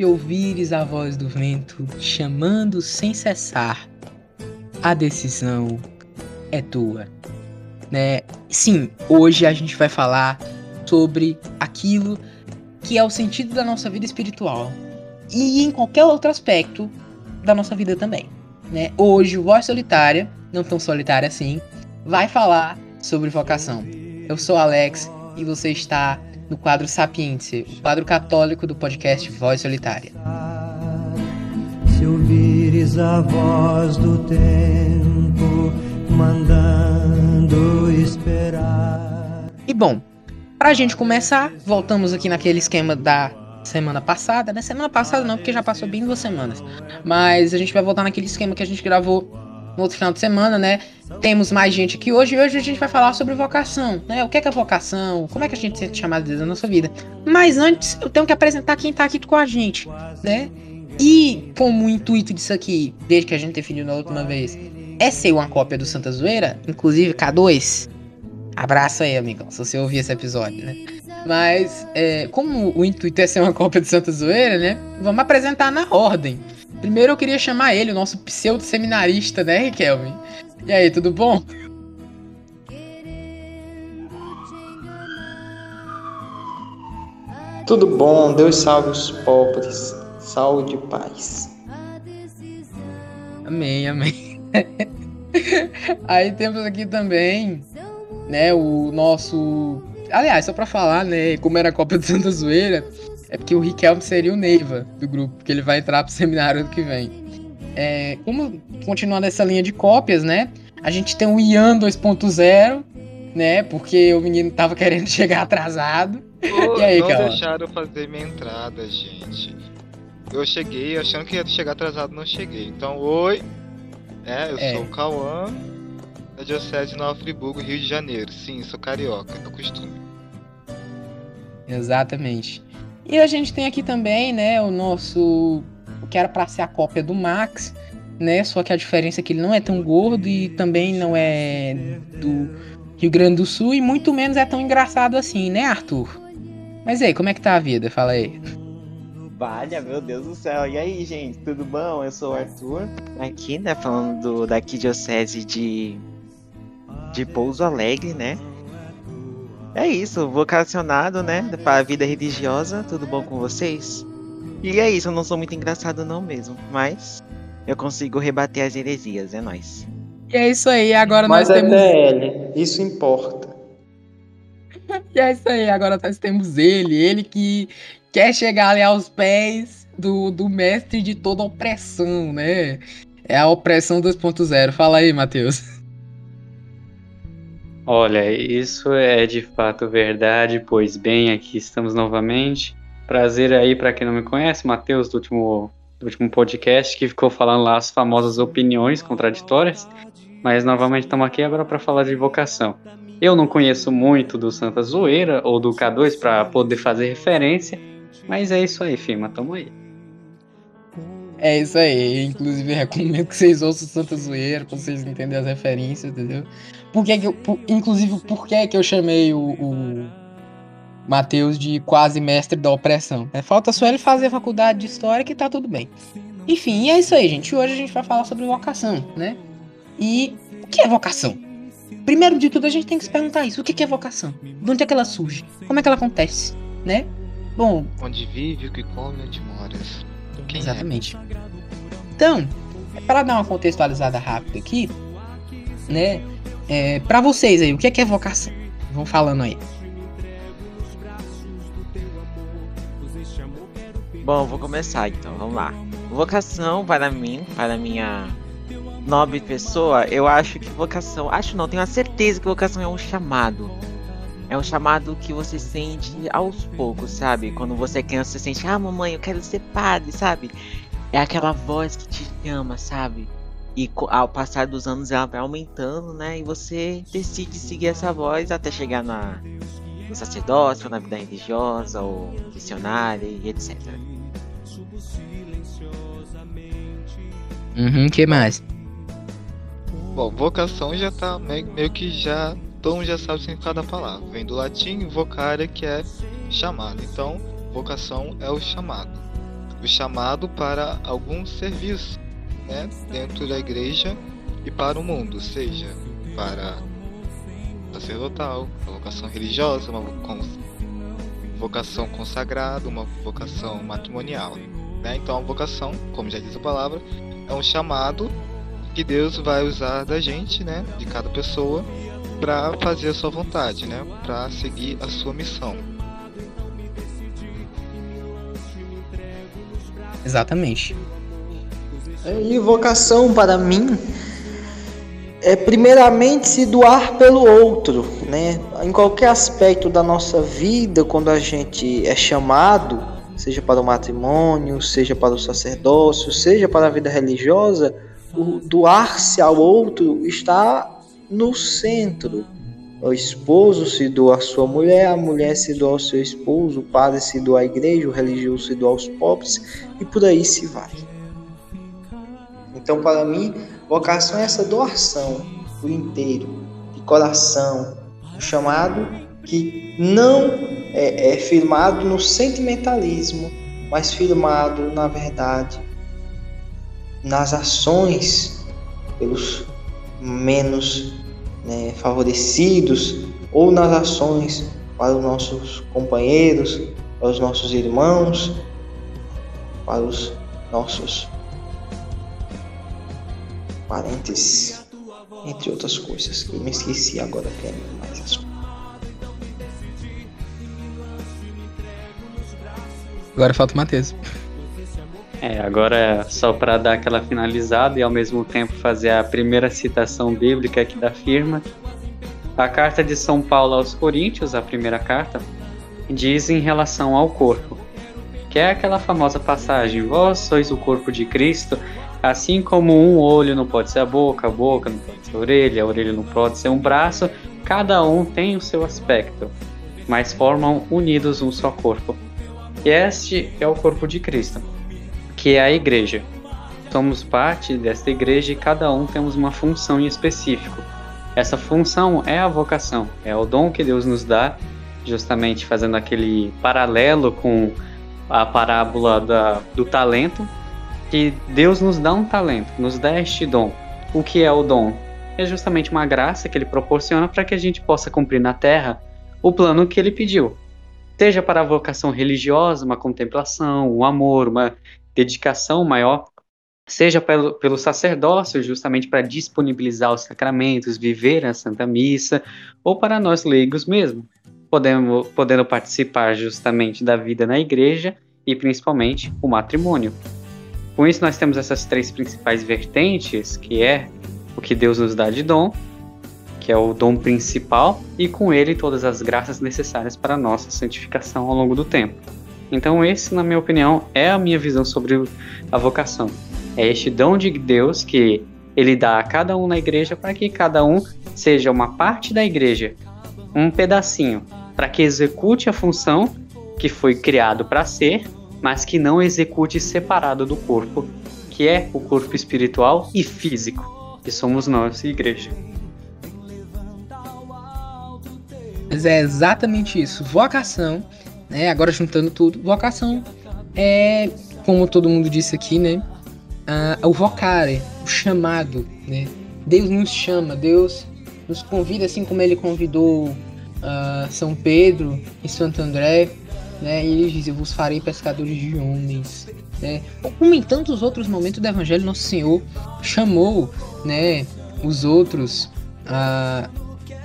Se ouvires a voz do vento chamando sem cessar, a decisão é tua. Né? Sim, hoje a gente vai falar sobre aquilo que é o sentido da nossa vida espiritual e em qualquer outro aspecto da nossa vida também. Né? Hoje, Voz Solitária, não tão solitária assim, vai falar sobre vocação. Eu sou Alex e você está no quadro Sapiência, o quadro católico do podcast Voz Solitária. Se ouvires a voz do tempo mandando esperar. E bom, pra gente começar, voltamos aqui naquele esquema da semana passada, né? Semana passada não, porque já passou bem duas semanas. Mas a gente vai voltar naquele esquema que a gente gravou no outro final de semana, né? Temos mais gente aqui hoje e hoje a gente vai falar sobre vocação, né? O que é, que é vocação? Como é que a gente sente chamado de Deus na nossa vida? Mas antes eu tenho que apresentar quem tá aqui com a gente, né? E como o intuito disso aqui, desde que a gente definiu na última vez, é ser uma cópia do Santa Zoeira, inclusive K2, abraço aí, amigão, se você ouvir esse episódio, né? Mas, é, como o intuito é ser uma cópia do Santa Zoeira, né? Vamos apresentar na ordem. Primeiro eu queria chamar ele, o nosso pseudo-seminarista, né, Riquelme? E aí, tudo bom? Tudo bom, Deus salve os pobres, saúde e paz. Amém, amém. aí temos aqui também, né, o nosso... Aliás, só pra falar, né, como era a Copa do Santa Zoeira, é porque o Riquelme seria o Neiva do grupo, porque ele vai entrar pro seminário ano que vem. É, como continuando essa linha de cópias, né? A gente tem o Ian 2.0, né? Porque o menino tava querendo chegar atrasado. e aí, não cara? deixaram fazer minha entrada, gente. Eu cheguei achando que ia chegar atrasado, não cheguei. Então, oi. É, eu é. sou o Cauã, da Diocese de Nova Friburgo, Rio de Janeiro. Sim, sou carioca, é costume. Exatamente. E a gente tem aqui também, né, o nosso que era para ser a cópia do Max, né? Só que a diferença é que ele não é tão gordo e também não é do Rio Grande do Sul e muito menos é tão engraçado assim, né, Arthur? Mas aí, como é que tá a vida? Fala aí. Valha, meu Deus do céu. E aí, gente, tudo bom? Eu sou o Arthur, aqui, né, falando do, da Arquidiocese de, de Pouso Alegre, né? É isso, vocacionado, né, para a vida religiosa. Tudo bom com vocês? E é isso, eu não sou muito engraçado não mesmo, mas eu consigo rebater as heresias, é nóis. E é isso aí, agora mas nós é temos... DL, isso importa. e é isso aí, agora nós temos ele, ele que quer chegar ali aos pés do, do mestre de toda opressão, né? É a opressão 2.0. Fala aí, Matheus. Olha, isso é de fato verdade, pois bem, aqui estamos novamente Prazer aí para quem não me conhece, Matheus, do último, do último podcast, que ficou falando lá as famosas opiniões contraditórias. Mas novamente estamos aqui agora para falar de vocação. Eu não conheço muito do Santa Zoeira ou do K2 para poder fazer referência, mas é isso aí, firma, tamo aí. É isso aí, inclusive recomendo que vocês ouçam Santa Zoeira para vocês entenderem as referências, entendeu? Por que, que eu, por, inclusive, por que, que eu chamei o, o Mateus de quase mestre da opressão. É, falta só ele fazer a faculdade de história que tá tudo bem. Enfim, é isso aí, gente. Hoje a gente vai falar sobre vocação, né? E o que é vocação? Primeiro de tudo, a gente tem que se perguntar isso. O que é vocação? De onde é que ela surge? Como é que ela acontece? Né? Bom. Onde vive, o que come, onde moras. Quem é? exatamente. É? Então, para dar uma contextualizada rápida aqui, né? É, para vocês aí, o que é, que é vocação? Vão falando aí. Bom, vou começar então, vamos lá. Vocação para mim, para minha nobre pessoa, eu acho que vocação, acho não, tenho a certeza que vocação é um chamado. É um chamado que você sente aos poucos, sabe? Quando você é criança, você sente, ah, mamãe, eu quero ser padre, sabe? É aquela voz que te chama, sabe? E ao passar dos anos ela vai aumentando, né? E você decide seguir essa voz até chegar na, no sacerdócio, na vida religiosa, ou missionária e etc. Uhum, que mais? Bom, vocação já tá meio, meio que já. Todo mundo já sabe o significado da palavra. Vem do latim vocare, que é chamado. Então, vocação é o chamado. o chamado para algum serviço, né, dentro da igreja e para o mundo, seja para sacerdotal, uma vocação religiosa, uma vocação consagrada, uma vocação matrimonial. Né? Então, a vocação, como já diz a palavra, é um chamado que Deus vai usar da gente, né, de cada pessoa, para fazer a sua vontade, né, para seguir a sua missão. Exatamente. E vocação para mim é primeiramente se doar pelo outro, né? Em qualquer aspecto da nossa vida, quando a gente é chamado, seja para o matrimônio, seja para o sacerdócio, seja para a vida religiosa, o doar-se ao outro está no centro. O esposo se doa à sua mulher, a mulher se doa ao seu esposo, o padre se doa à igreja, o religioso se doa aos pobres e por aí se vai. Então, para mim, vocação é essa doação por inteiro, de coração, um chamado que não é, é firmado no sentimentalismo, mas firmado, na verdade, nas ações pelos menos né, favorecidos ou nas ações para os nossos companheiros, para os nossos irmãos, para os nossos parentes, entre outras coisas. Eu me esqueci agora que é mais as Agora falta o Matheus. É, agora só para dar aquela finalizada e ao mesmo tempo fazer a primeira citação bíblica aqui da firma. A carta de São Paulo aos Coríntios, a primeira carta, diz em relação ao corpo, que é aquela famosa passagem: Vós sois o corpo de Cristo, assim como um olho não pode ser a boca, a boca não pode ser a orelha, a orelha não pode ser um braço, cada um tem o seu aspecto, mas formam unidos um só corpo. E este é o corpo de Cristo que é a igreja. Somos parte desta igreja e cada um temos uma função em específico. Essa função é a vocação, é o dom que Deus nos dá, justamente fazendo aquele paralelo com a parábola da, do talento, que Deus nos dá um talento, nos dá este dom. O que é o dom? É justamente uma graça que ele proporciona para que a gente possa cumprir na terra o plano que ele pediu. Seja para a vocação religiosa, uma contemplação, um amor, uma dedicação maior, seja pelo, pelo sacerdócio, justamente para disponibilizar os sacramentos, viver a Santa Missa, ou para nós leigos mesmo, podendo, podendo participar justamente da vida na igreja e principalmente o matrimônio. Com isso, nós temos essas três principais vertentes, que é o que Deus nos dá de dom, que é o dom principal, e com ele todas as graças necessárias para a nossa santificação ao longo do tempo. Então, esse, na minha opinião, é a minha visão sobre a vocação. É este dom de Deus que ele dá a cada um na igreja para que cada um seja uma parte da igreja, um pedacinho, para que execute a função que foi criado para ser, mas que não execute separado do corpo, que é o corpo espiritual e físico, que somos nós, igreja. Mas é exatamente isso. Vocação né? Agora juntando tudo, vocação é, como todo mundo disse aqui, né? Uh, o vocare, o chamado, né? Deus nos chama, Deus nos convida, assim como Ele convidou São Pedro e Santo André, né? E Ele diz: Eu vos farei pescadores de homens, né? Como em tantos outros momentos do Evangelho, Nosso Senhor chamou, né? Os outros uh,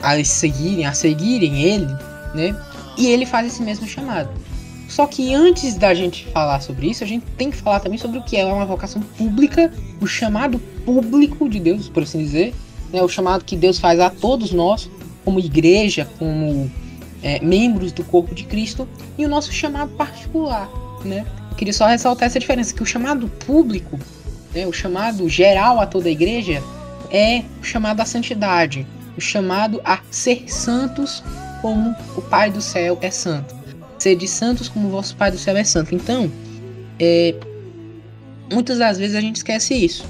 a seguirem, a seguirem Ele, né? E ele faz esse mesmo chamado. Só que antes da gente falar sobre isso, a gente tem que falar também sobre o que é uma vocação pública, o chamado público de Deus, por assim dizer, né? o chamado que Deus faz a todos nós, como igreja, como é, membros do corpo de Cristo, e o nosso chamado particular. Né? queria só ressaltar essa diferença, que o chamado público, né, o chamado geral a toda a igreja, é o chamado à santidade, o chamado a ser santos como o Pai do céu é santo. Sede santos como vosso Pai do céu é santo. Então, é, muitas das vezes a gente esquece isso.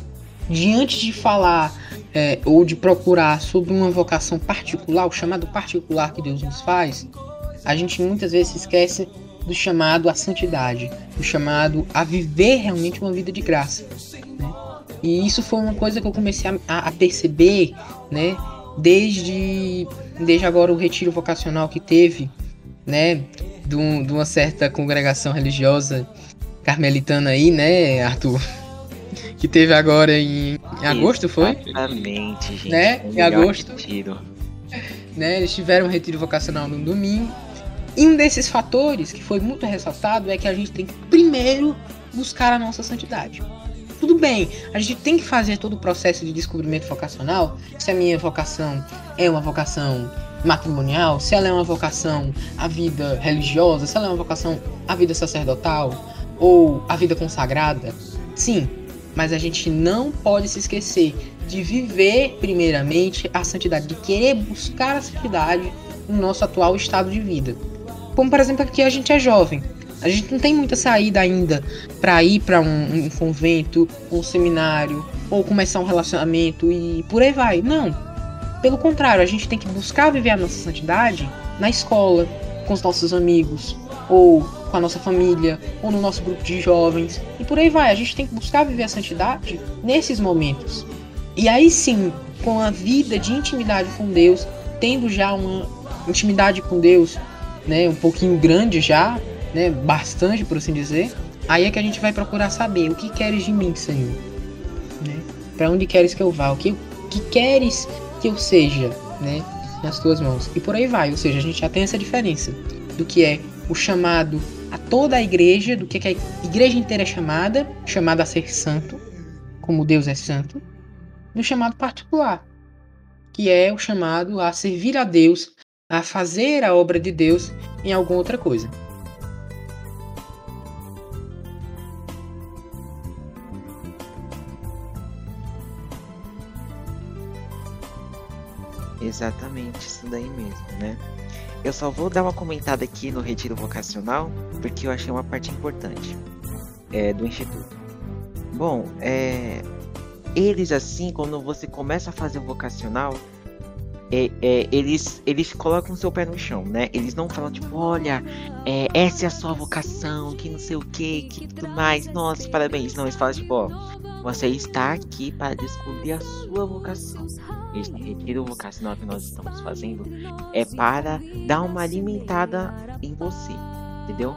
Diante de falar é, ou de procurar sobre uma vocação particular, o chamado particular que Deus nos faz, a gente muitas vezes esquece do chamado à santidade, do chamado a viver realmente uma vida de graça. Né? E isso foi uma coisa que eu comecei a, a perceber, né? Desde, desde agora o retiro vocacional que teve, né? De, um, de uma certa congregação religiosa carmelitana aí, né, Arthur? Que teve agora em, em agosto, foi? Exatamente, gente. Né? Em agosto. Retiro. Né? Eles tiveram um retiro vocacional no domingo. E um desses fatores que foi muito ressaltado é que a gente tem que primeiro buscar a nossa santidade. Tudo bem, a gente tem que fazer todo o processo de descobrimento vocacional. Se a minha vocação é uma vocação matrimonial, se ela é uma vocação à vida religiosa, se ela é uma vocação à vida sacerdotal ou à vida consagrada. Sim, mas a gente não pode se esquecer de viver primeiramente a santidade, de querer buscar a santidade no nosso atual estado de vida. Como por exemplo aqui a gente é jovem, a gente não tem muita saída ainda para ir para um, um, convento, um seminário ou começar um relacionamento e por aí vai. Não. Pelo contrário, a gente tem que buscar viver a nossa santidade na escola, com os nossos amigos, ou com a nossa família, ou no nosso grupo de jovens, e por aí vai. A gente tem que buscar viver a santidade nesses momentos. E aí sim, com a vida de intimidade com Deus, tendo já uma intimidade com Deus, né, um pouquinho grande já, né, bastante por assim dizer, aí é que a gente vai procurar saber o que queres de mim, Senhor, né? Para onde queres que eu vá? O que, que queres que eu seja, né, nas tuas mãos? E por aí vai. Ou seja, a gente já tem essa diferença do que é o chamado a toda a igreja, do que, a igreja inteira é chamada, chamada a ser santo, como Deus é santo, do chamado particular, que é o chamado a servir a Deus, a fazer a obra de Deus em alguma outra coisa. Exatamente, isso daí mesmo, né? Eu só vou dar uma comentada aqui no retiro vocacional, porque eu achei uma parte importante é, do Instituto. Bom, é, eles assim, quando você começa a fazer o vocacional, é, é, eles, eles colocam o seu pé no chão, né? Eles não falam, tipo, olha, é, essa é a sua vocação, que não sei o que, que tudo mais, nossa, parabéns. Não, eles falam, tipo, ó, você está aqui para descobrir a sua vocação esse retiro vocacional que nós estamos fazendo é para dar uma alimentada em você, entendeu?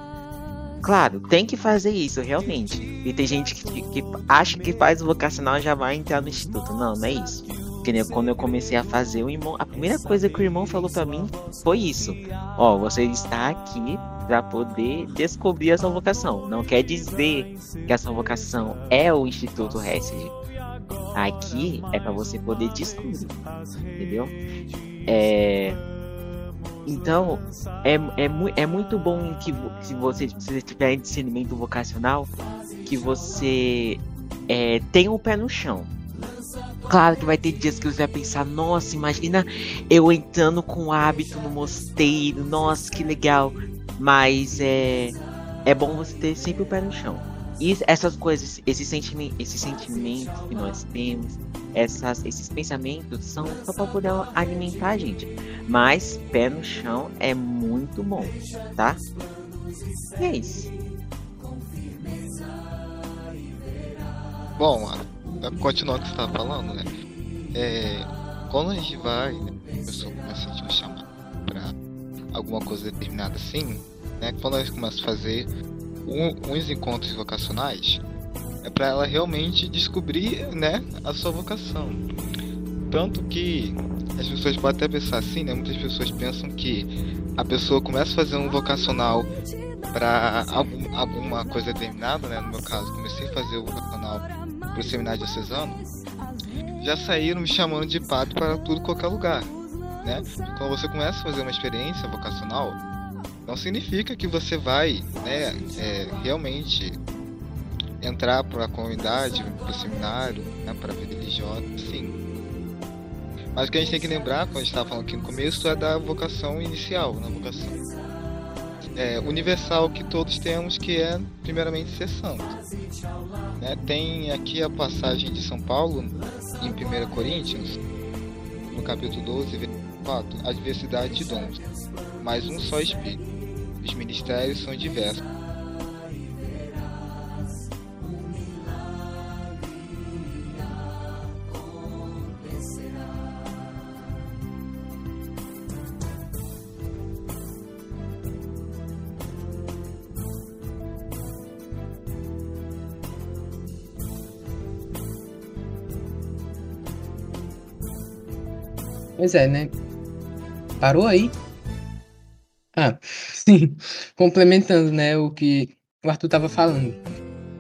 Claro, tem que fazer isso realmente. E tem gente que, que acha que faz o vocacional já vai entrar no instituto. Não, não é isso. Porque quando eu comecei a fazer o irmão, a primeira coisa que o irmão falou para mim foi isso. Ó, você está aqui para poder descobrir a sua vocação. Não quer dizer que a sua vocação é o Instituto Hesed. Aqui é para você poder descobrir, entendeu? É... Então, é, é, é muito bom que se você, se tiver discernimento vocacional, que você é, tenha o pé no chão. Claro que vai ter dias que você vai pensar, nossa, imagina eu entrando com hábito no mosteiro, nossa, que legal. Mas é, é bom você ter sempre o pé no chão. E essas coisas, esses esses sentimentos que nós temos, essas, esses pensamentos são só para poder alimentar a gente. Mas pé no chão é muito bom, tá? E é isso. Bom, continuando o que você estava falando, né? É, quando a gente vai, né, a pessoa começa a te chamar para alguma coisa determinada assim, né? Quando a gente começa a fazer uns encontros vocacionais é para ela realmente descobrir, né, a sua vocação. Tanto que as pessoas podem até pensar assim, né? Muitas pessoas pensam que a pessoa começa a fazer um vocacional para algum, alguma coisa determinada, né? No meu caso, comecei a fazer o vocacional para o seminário diocesano, já saíram me chamando de padre para tudo qualquer lugar, né? Quando você começa a fazer uma experiência vocacional, não significa que você vai né, é, realmente entrar para a comunidade, para o seminário, né, para a vida religiosa, sim. Mas o que a gente tem que lembrar, quando a gente estava falando aqui no começo, é da vocação inicial, na vocação é, universal que todos temos, que é primeiramente ser santo. Né? Tem aqui a passagem de São Paulo, em 1 Coríntios, no capítulo 12, versículo 4, a diversidade de dons, mas um só Espírito os ministérios são diversos. Pois é, né? Parou aí? Ah, sim. Complementando, né, o que o Arthur estava falando.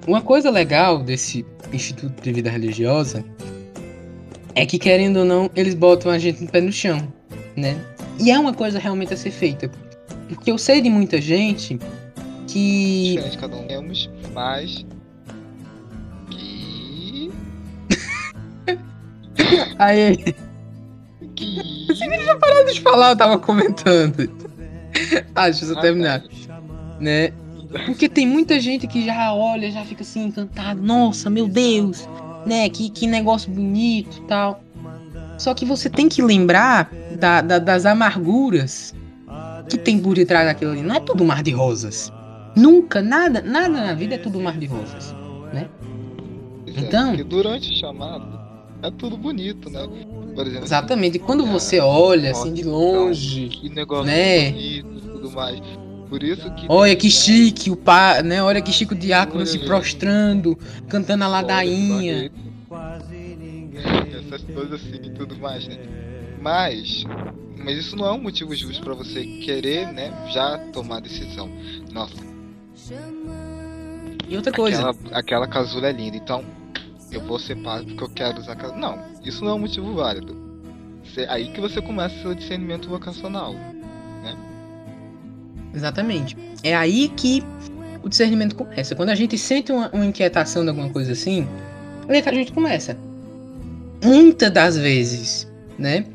Uma coisa legal desse Instituto de Vida Religiosa é que, querendo ou não, eles botam a gente no pé no chão, né? E é uma coisa realmente a ser feita. Porque eu sei de muita gente que. Diferente, cada um temos, mas. Que. Aí, Que. Deixa eu falar, eu tava comentando. Ah, deixa eu só terminar. Né? Porque tem muita gente que já olha, já fica assim encantado. Nossa, meu Deus, né? Que, que negócio bonito e tal. Só que você tem que lembrar da, da- das amarguras que tem por detrás daquilo ali. Não é tudo mar de rosas. Nunca, nada, nada na vida é tudo mar de rosas. Então- Porque durante o chamado é tudo bonito, né? Por exemplo, Exatamente. Quando É. você olha assim de longe. que negócio Né? bonito e tudo mais. Por isso que. Olha que chique, o pá, né? Olha que chique o diácono se prostrando, cantando a ladainha. Essas coisas assim e tudo mais, né? Mas. Mas isso não é um motivo justo pra você querer, né? Já tomar decisão. Nossa, E outra coisa, aquela, aquela casula é linda, então eu vou ser padre porque eu quero usar aquela. Não, isso não é um motivo válido. Cê- Aí que você começa seu discernimento vocacional. exatamente. É aí que o discernimento começa. Quando a gente sente uma, uma inquietação de alguma coisa assim, é que a gente começa. Muitas das vezes, né?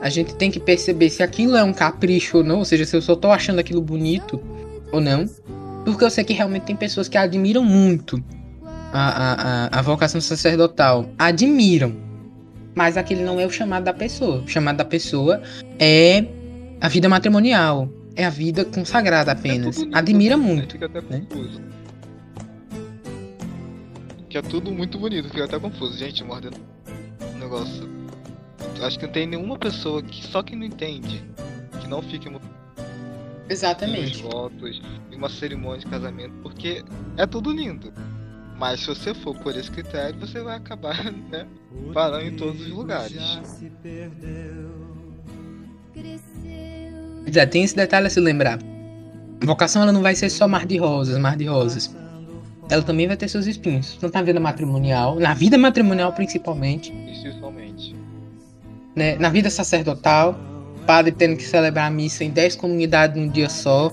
A gente tem que perceber se aquilo é um capricho ou não, ou seja, se eu só tô achando aquilo bonito ou não. Porque eu sei que realmente tem pessoas que admiram muito a, a, a, vocação sacerdotal. Admiram. Mas aquele não é o chamado da pessoa. O chamado da pessoa é a vida matrimonial. É a vida consagrada apenas. É tudo bonito, Admira né? muito. Fica até né? confuso. Que é tudo muito bonito, fica até confuso. Gente, mordendo um negócio. Acho que não tem nenhuma pessoa que só que não entende. Que não fique os Exatamente. votos e uma cerimônia de casamento, porque é tudo lindo. Mas se você for por esse critério, você vai acabar, né? Parando em todos os lugares. Já tem esse detalhe a se lembrar. Vocação ela não vai ser só mar de rosas, mar de rosas. Ela também vai ter seus espinhos. Tanto na vida matrimonial, na vida matrimonial principalmente, Principalmente. né? Na vida sacerdotal, padre tendo que celebrar a missa em 10 comunidades num dia só.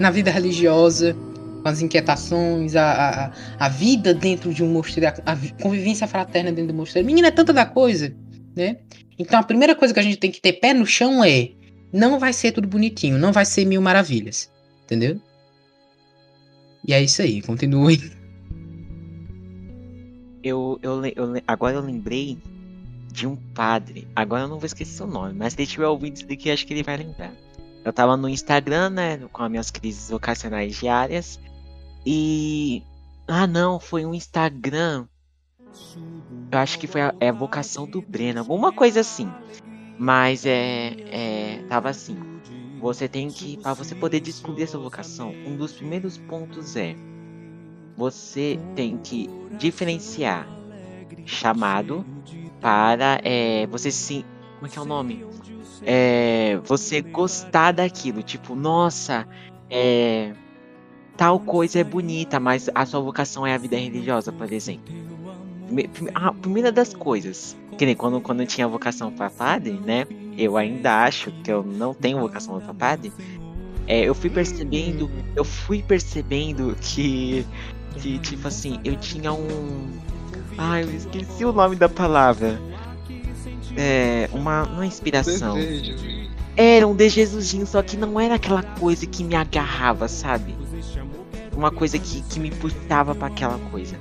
Na vida religiosa, as inquietações, a, a, a- vida dentro de um mosteiro, a, a vi- convivência fraterna dentro do mosteiro. Menina, é tanta da coisa, né? Então a primeira coisa que a gente tem que ter pé no chão é não vai ser tudo bonitinho, não vai ser mil maravilhas, entendeu? E é isso aí, continue. Eu, eu, eu agora eu lembrei de um padre. Agora eu não vou esquecer seu nome, mas se ele tiver ouvido isso daqui, acho que ele vai lembrar. Eu tava no Instagram, né, com as minhas crises vocacionais diárias. E. Ah, não, foi um Instagram. Eu acho que foi a, é a vocação do Breno, alguma coisa assim. Mas é. é tava assim. Você tem que. Para você poder descobrir essa vocação, um dos primeiros pontos é. Você tem que diferenciar chamado para é, você se. Como é que é o nome? É, você gostar daquilo. Tipo, nossa, é, tal coisa é bonita, mas a sua vocação é a vida religiosa, por exemplo. A primeira das coisas. Que nem quando, quando eu tinha vocação para padre, né? Eu ainda acho que eu não tenho vocação para padre. É, eu fui percebendo. Eu fui percebendo que. Que, tipo assim, eu tinha um. Ai, eu esqueci o nome da palavra. É. Uma. Uma inspiração. Era um desejozinho, só que não era aquela coisa que me agarrava, sabe? Uma coisa que, que me puxava pra aquela coisa.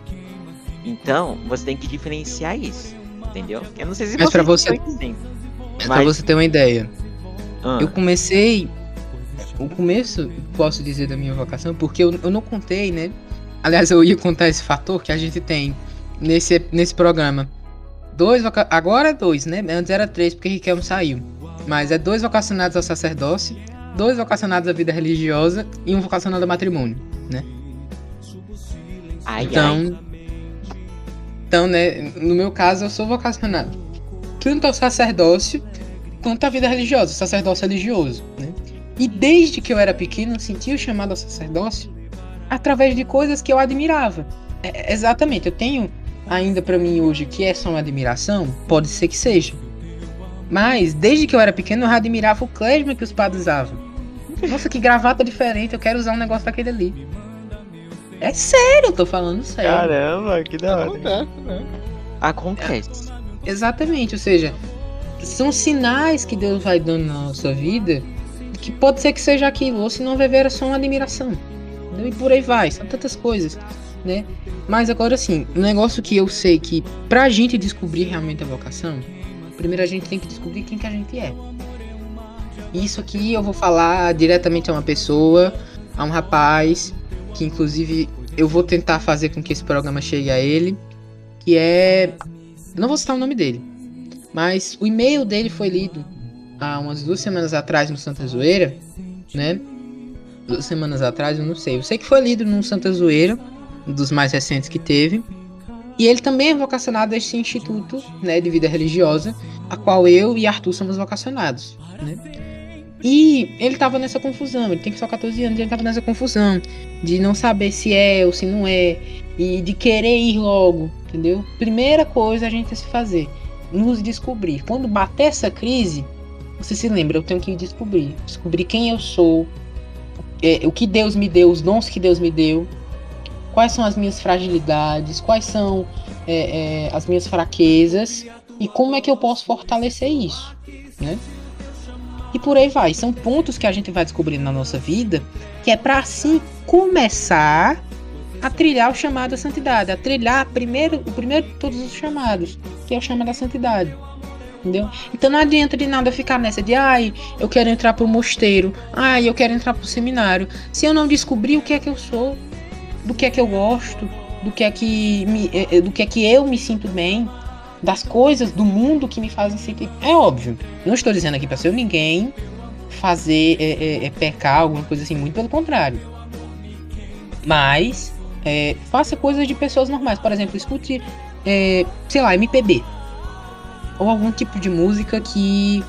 Então, você tem que diferenciar isso, entendeu? Eu não sei se Mas você- estão entendendo. Pra você ter uma ideia. Ah, Eu comecei o começo, posso dizer, da minha vocação, porque eu, eu não contei, né? Aliás, eu ia contar esse fator que a gente tem nesse, nesse programa. Dois. Agora é dois, né? Antes era três, porque Riquelme saiu. Mas é dois vocacionados ao sacerdócio, dois vocacionados à vida religiosa e um vocacionado ao matrimônio, né? Ai, Então, ai. então, né, no meu caso, eu sou vocacionado tanto ao sacerdócio quanto à vida religiosa, sacerdócio religioso, né? E desde que eu era pequeno, eu sentia o chamado ao sacerdócio através de coisas que eu admirava. É, exatamente, eu tenho ainda pra mim hoje que é só uma admiração, pode ser que seja. Mas desde que eu era pequeno, eu admirava o clésima que os padres usavam. Nossa, que gravata diferente, eu quero usar um negócio daquele ali. É sério, eu tô falando sério. Caramba, que da hora. Acontece, né? Acontece. Exatamente, ou seja, são sinais que Deus vai dando na nossa vida que pode ser que seja aquilo, ou se não vai ver é só uma admiração. entendeu? E por aí vai, são tantas coisas, né? Mas agora sim, um negócio que eu sei que pra gente descobrir realmente a vocação, primeiro a gente tem que descobrir quem que a gente é. Isso aqui eu vou falar diretamente a uma pessoa, a um rapaz, que inclusive eu vou tentar fazer com que esse programa chegue a ele, que é eu não vou citar o nome dele. Mas o e-mail dele foi lido há umas duas semanas atrás no Santa Zoeira, né? Duas semanas atrás, eu não sei. Eu sei que foi lido no Santa Zoeira, um dos mais recentes que teve. E ele também é vocacionado a este instituto, né, de vida religiosa, a qual eu e Arthur somos vocacionados, né? E ele tava nessa confusão, ele tem só 14 anos, ele tava nessa confusão de não saber se é ou se não é, e de querer ir logo, entendeu? Primeira coisa a gente se fazer, nos descobrir. Quando bater essa crise, você se lembra, eu tenho que descobrir, descobrir quem eu sou, é, o que Deus me deu, os dons que Deus me deu, quais são as minhas fragilidades, quais são é, é, as minhas fraquezas e como é que eu posso fortalecer isso, né? E por aí vai. São pontos que a gente vai descobrindo na nossa vida, que é para assim começar a trilhar o chamado à santidade, a trilhar primeiro, o primeiro de todos os chamados, que é o chamado à santidade. Entendeu? Então não adianta de nada ficar nessa de ai, eu quero entrar pro mosteiro, ai, eu quero entrar pro seminário. Se eu não descobrir o que é que eu sou, do que é que eu gosto, do que é que me, eh, eh, do que é que eu me sinto bem, das coisas do mundo que me fazem sentir. É óbvio. Não estou dizendo aqui para ser ninguém fazer é, é, é, pecar, alguma coisa assim, muito pelo contrário. Mas é, faça coisas de pessoas normais. Por exemplo, escute, é, sei lá, MPB. Ou algum tipo de música que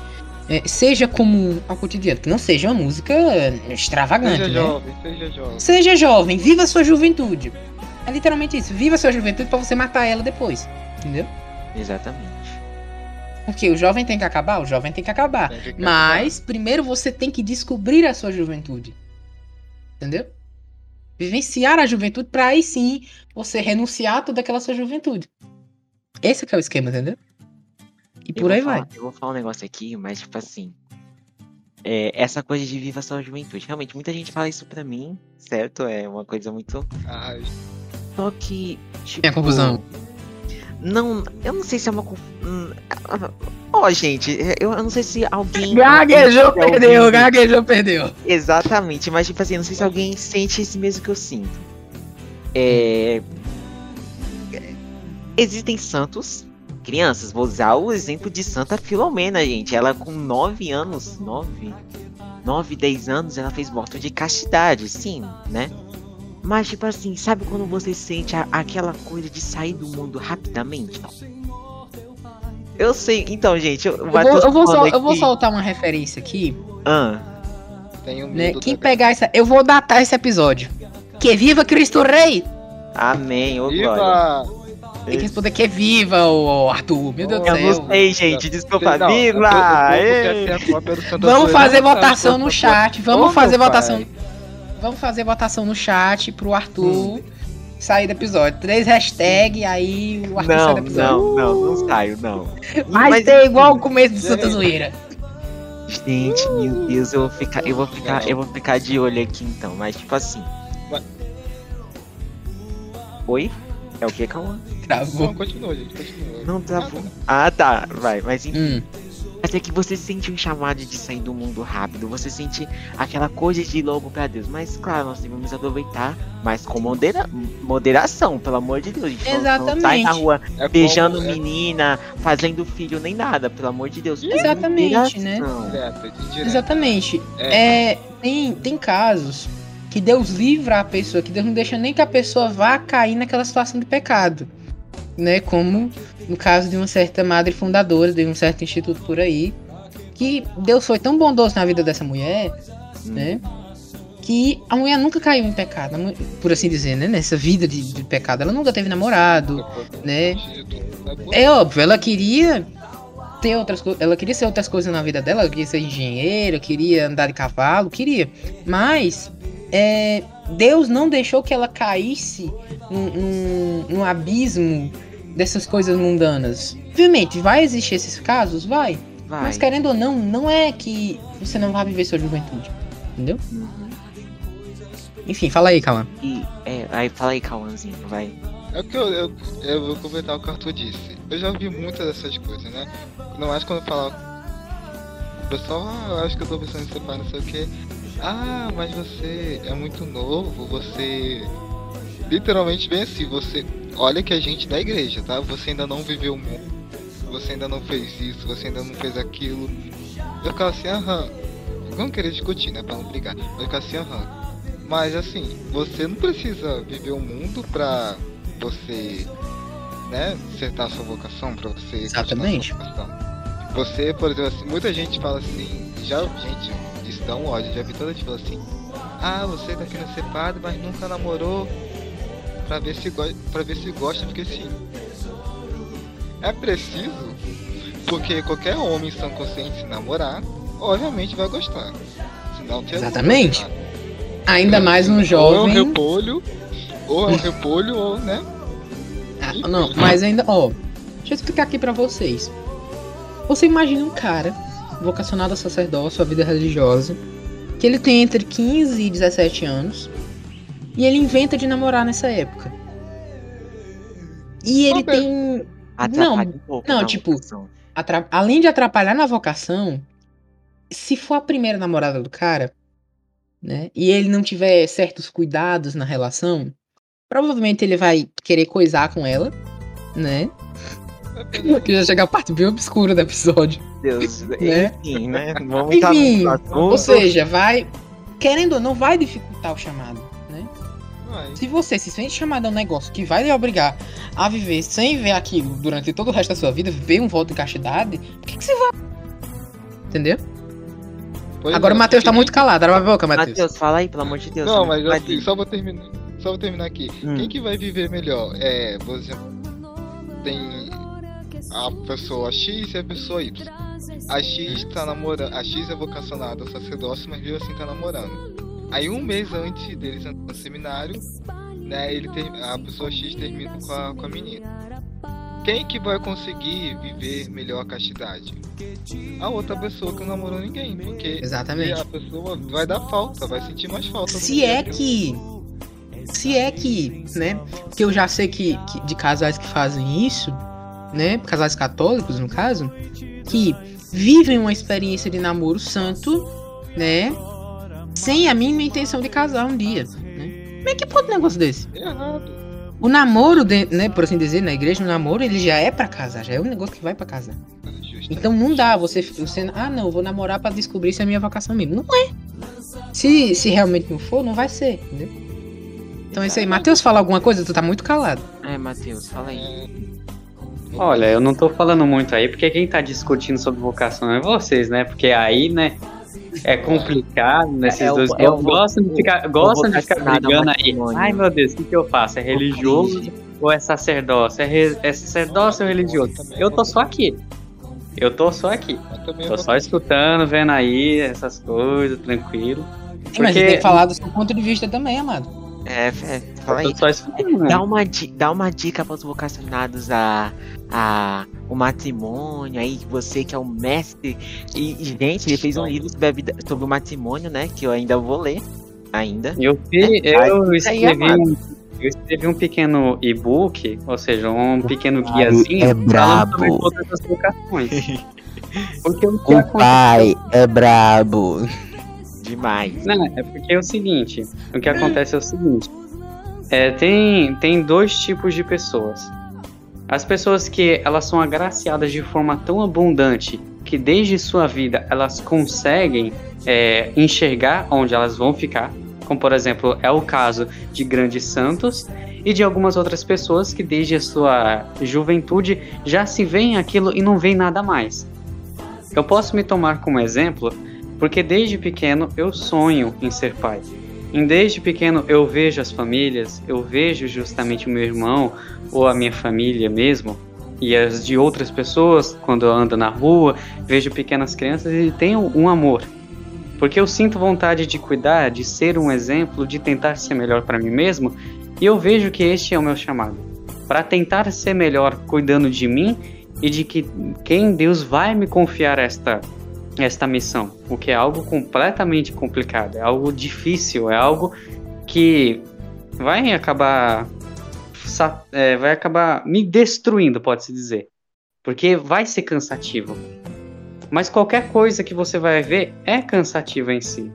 é, seja comum ao cotidiano. Que não seja uma música extravagante. Seja né? jovem, seja jovem. Seja jovem, viva a sua juventude. É literalmente isso. Viva a sua juventude pra você matar ela depois. Entendeu? Exatamente. Porque o jovem tem que acabar, o jovem tem que acabar. Tem que Mas primeiro você tem que descobrir a sua juventude. Entendeu? Vivenciar a juventude pra aí sim você renunciar a toda aquela sua juventude. Esse que é o esquema, entendeu? E Eu por aí falar- vai. Eu vou falar um negócio aqui, mas tipo assim. é, essa coisa de viva a sua juventude. Realmente, muita gente fala isso pra mim, certo? É uma coisa muito. Ai, Só que. Tipo, Tem a confusão. Não, eu não sei se é uma. hum, Ó, gente, eu, eu não sei se alguém. Gaguejou, alguém perdeu, ouvindo- gaguejou, perdeu. Exatamente, mas tipo assim, não sei se alguém sente isso mesmo que eu sinto. É... Existem santos, crianças, vou usar o exemplo de Santa Filomena, gente. Ela com 9 anos, 9, 9, 10 anos, ela fez voto de castidade, sim, né? Mas tipo assim, sabe quando você sente a- aquela coisa de sair do mundo rapidamente? Eu sei, então, gente, eu, Eu vou, eu vou sol- eu vou soltar uma referência aqui, Ah, né? Quem pegar essa. Eu vou datar esse episódio. Que viva Cristo Rei! amém, ô glória. Viva! Tem que responder que viva, ô Arthur. Meu Deus do Eu céu. não sei, gente, desculpa, Não, viva! o Vamos fazer tá, votação no chat. Vamos Ô, fazer votação. pai. Vamos fazer votação no chat pro Arthur sair do episódio. Três hashtags, aí o Arthur sai Não, do episódio. não, não, não saio, não. Vai ser igual o começo do Santa Zoeira. Gente, meu Deus, eu vou ficar, eu vou ficar, eu vou ficar de olho aqui então, mas tipo assim. Vai. Oi? É o que, calma? Travou. Não, continua, gente, continua. Não tá bom. Ah, tá, vai, mas enfim. Hum. Mas é que você sente um chamado de sair do mundo rápido, você sente aquela coisa de ir logo pra Deus. Mas claro, nós devemos aproveitar, mas com modera moderação, pelo amor de Deus. A gente não- Não, sai Exatamente. na rua É beijando como- é menina, fazendo filho, nem nada, pelo amor de Deus. Exatamente, né? Direto. Exatamente. É. É, tem, tem casos que Deus livra a pessoa, que Deus não deixa nem que a pessoa vá cair naquela situação de pecado. Né? Como no caso de uma certa madre fundadora de um certo instituto por aí. Que Deus foi tão bondoso na vida dessa mulher, né? Que a mulher nunca caiu em pecado, por assim dizer, né? Nessa vida de, de pecado. Ela nunca teve namorado, né? É óbvio, ela queria ter outras coisas. Ela queria ser outras coisas na vida dela. Ela queria ser engenheira, queria andar de cavalo, queria. Mas é, Deus não deixou que ela caísse num, num- num abismo dessas coisas mundanas. Obviamente, vai existir esses casos? Vai. Vai. Mas querendo ou não, não é que você não vai viver sua juventude. Entendeu? Uhum. Enfim, fala aí, Calma. E, é, aí fala aí, Cauãzinho, vai. É porque eu, eu, eu vou comentar o que o Arthur disse. Eu já ouvi muitas dessas coisas, né? Não mais quando eu falava. O pessoal, ah, eu acho que eu tô pensando em separar, não sei o que. Ah, mas você é muito novo, você. Literalmente bem assim, você. Olha que a gente da igreja, tá? Você ainda não viveu o mundo. Você ainda não fez isso, você ainda não fez aquilo. Eu ficava assim, aham. Não queria discutir, né? Pra não brigar. Eu ficava assim, aham. Mas assim, você não precisa viver o mundo pra você, né, acertar a sua vocação, pra você Exatamente. Você, por exemplo, assim, muita gente fala assim, já, gente, isso dá um ódio, já vi toda gente falando assim, ah, você tá querendo ser padre, mas nunca namorou pra ver se, pra ver se gosta, porque assim, é preciso, porque qualquer homem sã consciente se namorar, obviamente vai gostar. Senão tem Exatamente. Ainda mais um Ou é um jovem. repolho, ou é um repolho, ou, né? Ah, não, mas ainda, ó, deixa eu explicar aqui pra vocês. Você imagina um cara vocacionado a sacerdócio, a vida religiosa, que ele tem entre 15 e 17 anos, e ele inventa de namorar nessa época. E ele tem, Atrapalha um pouco. não, tipo, atra- além de atrapalhar na vocação, se for a primeira namorada do cara, né, e ele não tiver certos cuidados na relação, provavelmente ele vai querer coisar com ela, né? Que já chega a parte bem obscura do episódio. Deus, né? enfim, né? Vamos Enfim, ou seja, vai, querendo ou não, vai dificultar o chamado? Vai. Se você se sente chamado a um negócio que vai lhe obrigar a viver sem ver aquilo durante todo o resto da sua vida, viver um voto de castidade, por que, que você vai? Entendeu? Pois Agora é, o Matheus tá muito calado, abre a boca, Matheus. Matheus, fala aí, pelo amor de Deus. Não, você mas assim, só vou terminar. Só vou terminar aqui. Hum. Quem que vai viver melhor? É, por exemplo, tem a pessoa X e a pessoa Y. A X tá namorando. A X é vocacionada ao sacerdócio, mas viu assim tá namorando. Aí um mês antes deles entrar no seminário, né, ele ter, a pessoa X termina com a, com a menina. Quem que vai conseguir viver melhor a castidade? A outra pessoa que não namorou ninguém, porque Exatamente. a pessoa vai dar falta, vai sentir mais falta. Se é que. Se é que, né? Porque eu já sei que, que de casais que fazem isso, né? Casais católicos, no caso, que vivem uma experiência de namoro santo, né? Sem a mínima intenção de casar um dia. Né? Como é que pode um negócio desse? É errado. O namoro, de- né, por assim dizer, na igreja, o namoro, ele já é pra casar, já é um negócio que vai pra casar. Então não dá você, você ah não, eu vou namorar pra descobrir se é minha vocação mesmo. Não é. Se, se realmente não for, não vai ser, entendeu? Então é isso aí. Matheus, fala alguma coisa? Tu tá muito calado. É, Matheus, fala aí. É, Olha, eu não tô falando muito aí, porque quem tá discutindo sobre vocação é vocês, né? Porque aí, né, é complicado, né? Esses É dois é o- gostam de ficar, gostam de ficar brigando aí. Ai, meu Deus, o que, que eu faço? É religioso ou é sacerdócio? É, re- é sacerdócio ou religioso? Eu tô só aqui. Eu tô só aqui. eu Tô só escutando, vendo aí essas coisas, tranquilo. Mas Porque- ele tem que falar do seu ponto de vista também, amado. É, é, fala Eu aí. tô só escutando. né? Dá uma, di- dá uma dica para os vocacionados a, a o matrimônio aí, você que é o mestre. E, e, gente, ele fez um livro sobre, a vida, sobre o matrimônio, né? Que eu ainda vou ler. Ainda. Eu, vi, É, eu escrevi um, eu escrevi um pequeno e-book, ou seja, um pequeno guiazinho é falando brabo. sobre todas as vocações. Porque o que O pai é brabo. Demais. Não, é porque é o seguinte, o que acontece é o seguinte, é, tem, tem dois tipos de pessoas. As pessoas que elas são agraciadas de forma tão abundante que desde sua vida elas conseguem é, enxergar onde elas vão ficar, como por exemplo é o caso de grandes santos e de algumas outras pessoas que desde a sua juventude já se veem aquilo e não veem nada mais. Eu posso me tomar como exemplo porque desde pequeno eu sonho em ser pai. E desde pequeno eu vejo as famílias, eu vejo justamente o meu irmão ou a minha família mesmo e as de outras pessoas quando eu ando na rua, vejo pequenas crianças e tenho um amor. Porque eu sinto vontade de cuidar, de ser um exemplo, de tentar ser melhor para mim mesmo, e eu vejo que este é o meu chamado. Para tentar ser melhor cuidando de mim e de que quem Deus vai me confiar esta esta missão, o que é algo completamente complicado, é algo difícil, é algo que vai acabar é, vai acabar me destruindo, pode-se dizer, porque vai ser cansativo. Mas qualquer coisa que você vai ver é cansativa em si.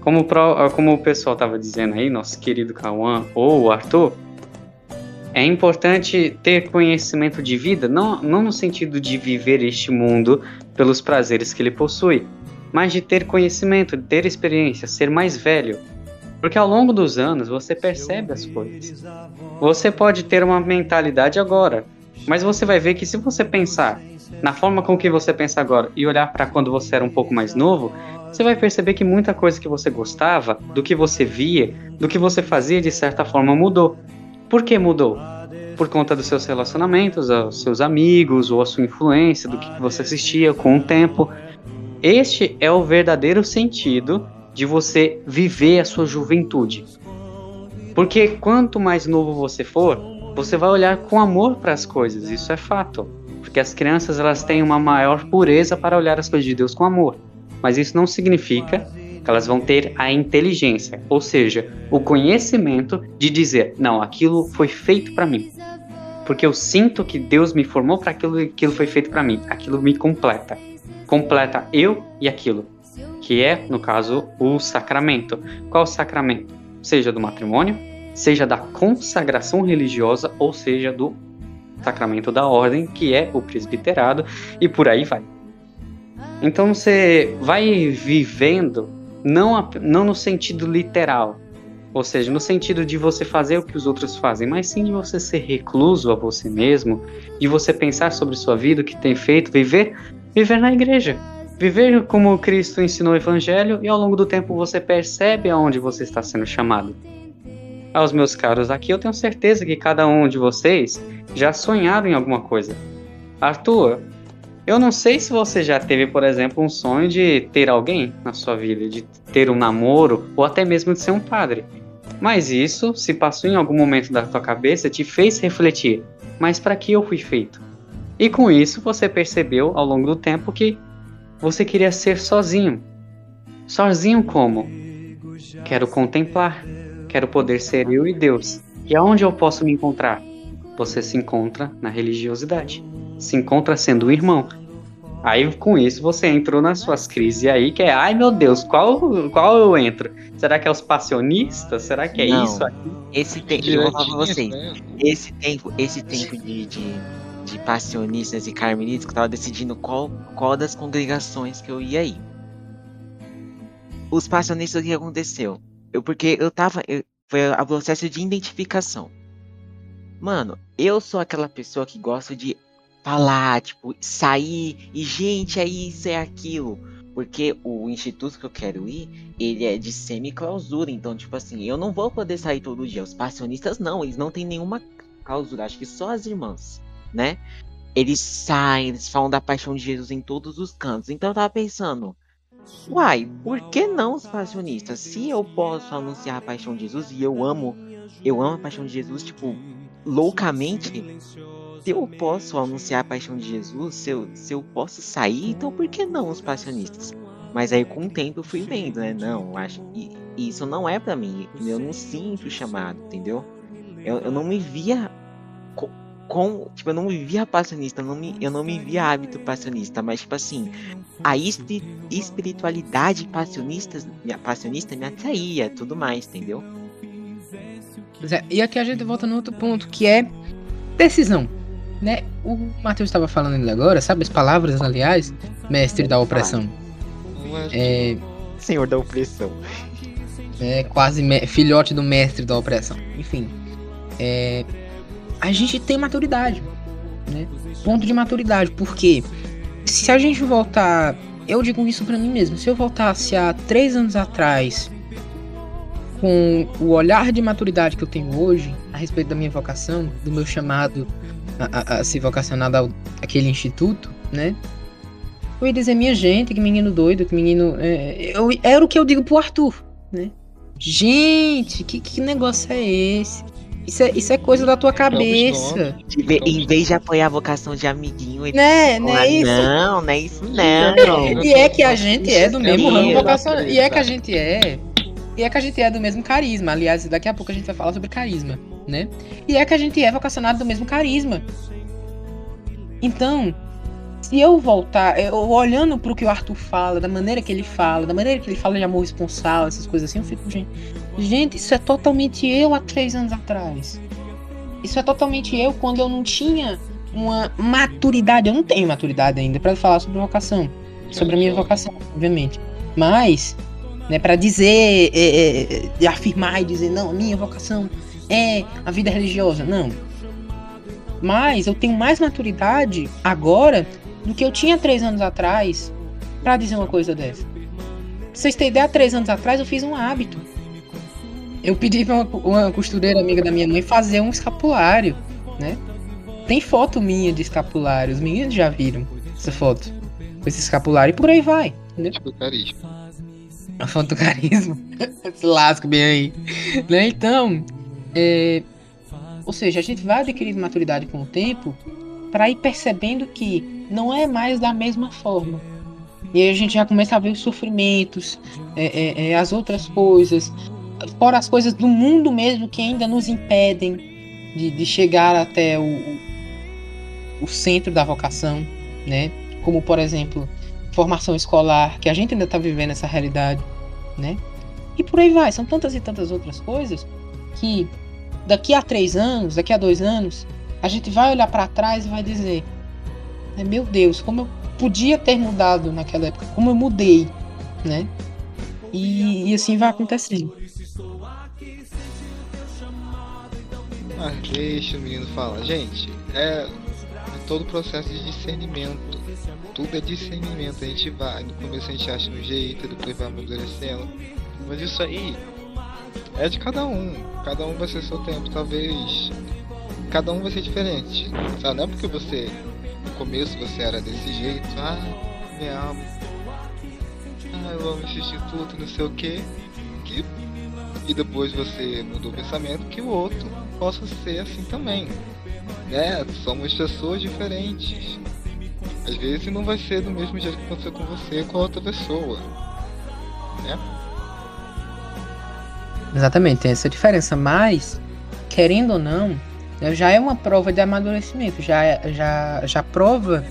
Como, pro- como o pessoal estava dizendo aí, nosso querido Cauã ou o Arthur, é importante ter conhecimento de vida, não, não no sentido de viver este mundo pelos prazeres que ele possui, mas de ter conhecimento, de ter experiência, ser mais velho. Porque ao longo dos anos você percebe as coisas. Você pode ter uma mentalidade agora, mas você vai ver que se você pensar na forma com que você pensa agora e olhar para quando você era um pouco mais novo, você vai perceber que muita coisa que você gostava, do que você via, do que você fazia de certa forma mudou. Por que mudou? Por conta dos seus relacionamentos, aos seus amigos, ou a sua influência, do que você assistia com o tempo. Este é o verdadeiro sentido de você viver a sua juventude. Porque quanto mais novo você for, você vai olhar com amor para as coisas, isso é fato. Porque as crianças elas têm uma maior pureza para olhar as coisas de Deus com amor. Mas isso não significa que elas vão ter a inteligência, ou seja, o conhecimento de dizer, não, aquilo foi feito para mim. Porque eu sinto que Deus me formou para aquilo, aquilo foi feito para mim. Aquilo me completa. Completa eu e aquilo. Que é, no caso, o sacramento. Qual sacramento? Seja do matrimônio, seja da consagração religiosa, ou seja do sacramento da ordem, que é o presbiterado, e por aí vai. Então você vai vivendo, não, não no sentido literal, ou seja, no sentido de você fazer o que os outros fazem, mas sim de você ser recluso a você mesmo, de você pensar sobre sua vida, o que tem feito, viver, viver na igreja. Viver como Cristo ensinou o evangelho e ao longo do tempo você percebe aonde você está sendo chamado. Aos meus caros aqui, eu tenho certeza que cada um de vocês já sonharam em alguma coisa. Arthur, eu não sei se você já teve, por exemplo, um sonho de ter alguém na sua vida, de ter um namoro ou até mesmo de ser um padre. Mas isso, se passou em algum momento da tua cabeça, te fez refletir: mas para que eu fui feito? E com isso você percebeu ao longo do tempo que você queria ser sozinho. Sozinho como? Quero contemplar, quero poder ser eu e Deus. E aonde eu posso me encontrar? Você se encontra na religiosidade. Se encontra sendo um irmão. Aí com isso você entrou nas suas crises aí, que é, ai meu Deus, qual, qual eu entro? Será que é os passionistas? Será que é Não. isso aqui? Esse tempo, eu vou falar pra vocês. né? Esse tempo, esse tempo de, de, de passionistas e carmelitas que eu tava decidindo qual, qual das congregações que eu ia ir. Os passionistas, o que aconteceu? Eu, porque eu tava. eu- foi o processo de identificação. Mano, eu sou aquela pessoa que gosta de falar, tipo, sair e gente, é isso, é aquilo. Porque o instituto que eu quero ir, ele é de semi-clausura. Então, tipo assim, eu não vou poder sair todo dia. Os passionistas não, eles não têm nenhuma clausura. Acho que só as irmãs, né? Eles saem, eles falam da paixão de Jesus em todos os cantos. Então eu tava pensando, uai, por que não os passionistas? Se eu posso anunciar a paixão de Jesus e eu amo, eu amo a paixão de Jesus, tipo, loucamente, se eu posso anunciar a paixão de Jesus, se eu, se eu posso sair, então por que não os passionistas? Mas aí com o tempo eu fui vendo, né? Não, acho que isso não é pra mim. Eu não sinto o chamado, entendeu? Eu, eu não me via co- com. Tipo, eu não me via passionista, eu não me, eu não me via hábito passionista, mas, tipo assim, a espi- espiritualidade passionista, passionista me atraía, tudo mais, entendeu? Pois é, E aqui a gente volta no outro ponto, que é decisão. Né? O Matheus estava falando ainda agora, sabe as palavras, aliás, mestre da opressão. É- Senhor da opressão. é quase me- filhote do mestre da opressão. Enfim, é, a gente tem maturidade, né? Ponto de maturidade, porque se a gente voltar, eu digo isso pra mim mesmo, se eu voltasse há três anos atrás com o olhar de maturidade que eu tenho hoje a respeito da minha vocação, do meu chamado a, a- a se vocacionar ao- àquele instituto, né? Eu ia dizer, minha gente, que menino doido, que menino. é, eu, era o que eu digo pro Arthur, né? Gente, que, que negócio é esse? Isso é, isso é coisa da tua cabeça. Em vez de apoiar a vocação de amiguinho, ele Né, fala, né? Isso. não, não é isso não. E é que a gente é do mesmo ramo vocacional. E é que a gente é. E é que a gente é do mesmo carisma. Aliás, daqui a pouco a gente vai falar sobre carisma, né? E é que a gente é vocacionado do mesmo carisma. Então, se eu voltar, eu olhando pro que o Arthur fala, da maneira que ele fala, da maneira que ele fala de amor responsável, essas coisas assim, eu fico, gente, gente, isso é totalmente eu há três anos atrás. Isso é totalmente eu quando eu não tinha uma maturidade. Eu não tenho maturidade ainda pra falar sobre vocação sobre a minha vocação, obviamente. Mas, né, para dizer, é, é, de afirmar e dizer, não, a minha vocação é a vida religiosa, não. Mas eu tenho mais maturidade agora do que eu tinha três anos atrás para dizer uma coisa dessa. Pra vocês terem ideia, há três anos atrás eu fiz um hábito. Eu pedi pra uma, uma costureira amiga da minha mãe fazer um escapulário, né? Tem foto minha de escapulário, os meninos já viram essa foto com esse escapulário e por aí vai. Entendeu? Tipo, carisma. A foto do carisma. Se lasca bem aí. Né? Então, é, ou seja, a gente vai adquirindo maturidade com o tempo para ir percebendo que não é mais da mesma forma. E aí a gente já começa a ver os sofrimentos, é, é, é, as outras coisas, fora as coisas do mundo mesmo que ainda nos impedem de, de chegar até o, o, centro da vocação, né? Como, por exemplo, formação escolar, que a gente ainda está vivendo essa realidade, né? E por aí vai, são tantas e tantas outras coisas que daqui a três anos, daqui a dois anos, a gente vai olhar para trás e vai dizer: né, Meu Deus, como eu podia ter mudado naquela época, como eu mudei, né? E, e assim vai acontecendo. Ah, deixa o menino falar. Gente, é, é todo o processo de discernimento. Tudo é discernimento. A gente vai, no começo a gente acha um jeito, depois vai amadurecendo. Mas isso aí é de cada um. Cada um vai ser seu tempo. Talvez cada um vai ser diferente. Sabe? Não é porque você, no começo você era desse jeito, ah, me amo. Ah, eu amo esse instituto, não sei o que. que e depois você mudou o pensamento que o outro possa ser assim também. Né? Somos pessoas diferentes. Às vezes não vai ser do mesmo jeito que aconteceu com você com a outra pessoa. Né? Exatamente, tem essa diferença, mas, querendo ou não, já é uma prova de amadurecimento, já, é- já, já prova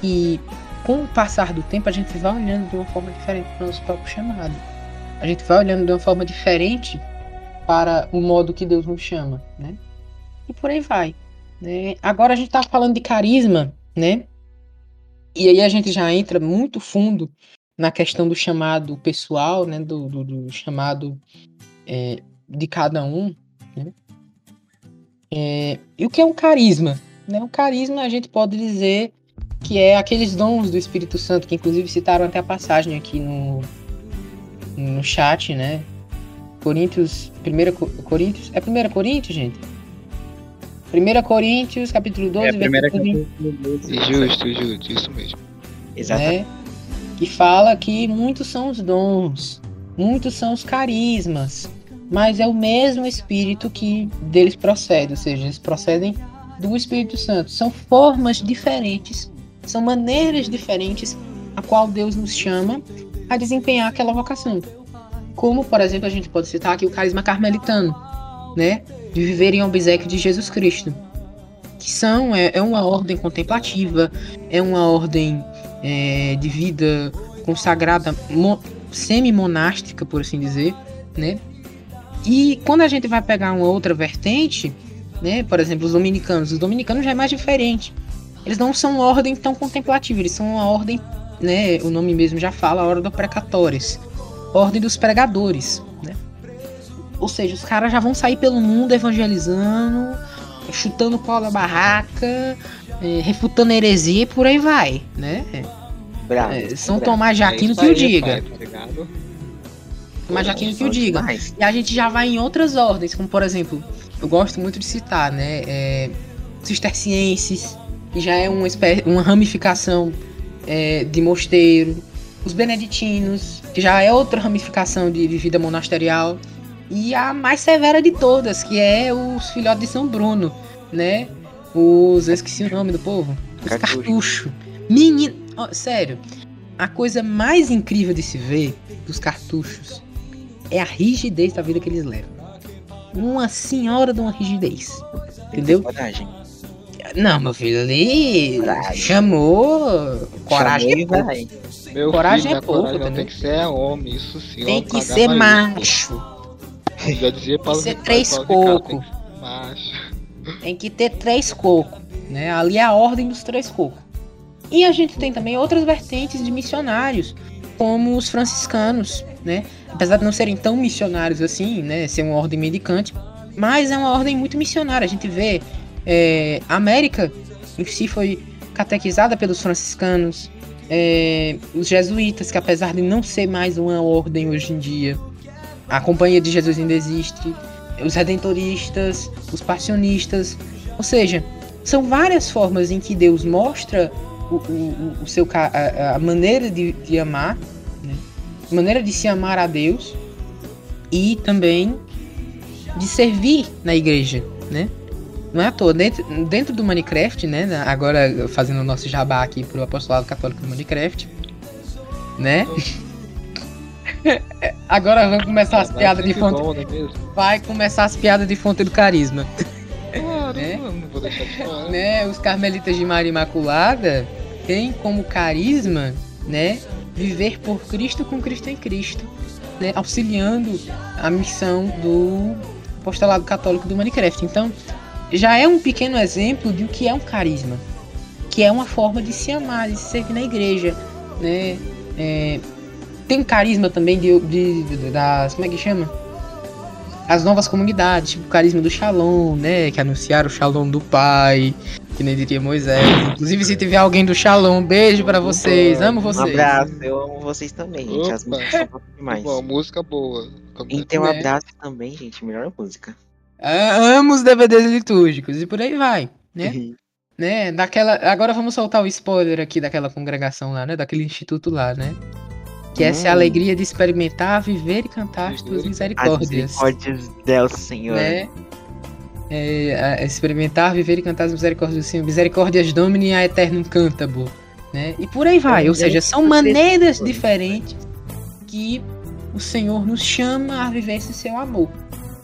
que com o passar do tempo a gente vai olhando de uma forma diferente para o nosso próprio chamado. A gente vai olhando de uma forma diferente para o modo que Deus nos chama, né? E por aí vai. Né? Agora a gente tá falando de carisma, né? E aí a gente já entra muito fundo na questão do chamado pessoal, né? Do, do, do chamado é, de cada um. Né? É, e o que é um carisma? Né? O carisma a gente pode dizer que é aqueles dons do Espírito Santo, que inclusive citaram até a passagem aqui no, no chat, né? Coríntios, 1 Coríntios, é 1 Coríntios, gente? 1 Coríntios, capítulo 12, É versículo 20 Justo, justo, isso mesmo. Exatamente. né? Que fala que muitos são os dons, muitos são os carismas, mas é o mesmo Espírito que deles procede, ou seja, eles procedem do Espírito Santo. São formas diferentes, são maneiras diferentes a qual Deus nos chama a desempenhar aquela vocação. Como, por exemplo, a gente pode citar aqui o carisma carmelitano, né? De viver em obsequio de Jesus Cristo. que são é, é uma ordem contemplativa, é uma ordem é, de vida consagrada mo, semi-monástica, por assim dizer, né? E quando a gente vai pegar uma outra vertente, né? Por exemplo, os dominicanos, os dominicanos já é mais diferente. Eles não são uma ordem tão contemplativa, eles são uma ordem, né? O nome mesmo já fala, a ordem dos precatores, ordem dos pregadores, né? Ou seja, os caras já vão sair pelo mundo evangelizando, chutando pau da barraca, é, refutando heresia e por aí vai, né? Bravo, É, São bravo. Tomás de É Aquino isso que o diga. pai, tá Tomás de Aquino que São diga. demais. E a gente já vai em outras ordens, como por exemplo, eu gosto muito de citar, né? É, cistercienses, que já é uma, espé- uma ramificação é, de mosteiro. Os beneditinos, que já é outra ramificação de, de vida monasterial. E a mais severa de todas, que é os filhotes de São Bruno, né? Os. Eu esqueci o nome do povo. Os Cartucho. cartuchos. Menino. ó, sério. A coisa mais incrível de se ver dos cartuchos é a rigidez da vida que eles levam. Uma senhora de uma rigidez. Entendeu? Coragem. Não, meu filho, ali Coragem. chamou. Coragem Chamou é vai. Meu Coragem filho, é minha pouco, coragem tem que ser homem, isso sim. Tem que ser macho. Já dizia Paulo ser três Paulo Ricardo, coco. tem que ser Macho. Tem que ter três cocos. Né? Ali é a ordem dos três cocos. E a gente tem também outras vertentes de missionários, como os franciscanos, né? Apesar de não serem tão missionários assim, né? Ser uma ordem mendicante, mas é uma ordem muito missionária. A gente vê é, a América em si foi catequizada pelos franciscanos, é, os jesuítas, que apesar de não ser mais uma ordem hoje em dia, a Companhia de Jesus ainda existe, os redentoristas, os passionistas, ou seja, são várias formas em que Deus mostra o, o, o seu ca- a, a maneira de, de amar, né? maneira de se amar a Deus e também de servir na igreja, né? Não é à toa, dentro, dentro do Minecraft, né? Agora fazendo o nosso jabá aqui pro apostolado católico do Minecraft, né? Agora vamos começar as Mas piadas de fonte. bom, é? Vai começar as piadas de fonte do carisma. Claro, Né? não vou deixar de fora. né, os carmelitas de Maria Imaculada têm como carisma, né, viver por Cristo com Cristo em Cristo, né, auxiliando a missão do apostolado católico do Minecraft. Então, já é um pequeno exemplo de o que é um carisma, que é uma forma de se amar, de se servir na igreja, né? É, tem carisma também de, de- de- das como é que chama? As novas comunidades, tipo o carisma do Shalom, né? Que anunciaram o Shalom do Pai, que nem diria Moisés. Inclusive, se tiver alguém do Shalom, beijo pra vocês, amo Um vocês. abraço, eu amo vocês também, gente. As músicas são top demais. Bom, música boa. E tem um abraço também, gente. Melhor música. Ah, Amo os DVDs litúrgicos e por aí vai, né? né? Daquela, agora vamos soltar o spoiler aqui daquela congregação lá, né? Daquele instituto lá, né? Que essa é a Hum. alegria de experimentar, viver e cantar as tuas e- As misericórdias. misericórdias del Senhor. né? É, experimentar, viver e cantar as misericórdias do Senhor. Misericórdias Domini a eternum cantabo. Né? E por aí vai. Ou seja, são maneiras diferentes que o Senhor nos chama a viver esse seu amor.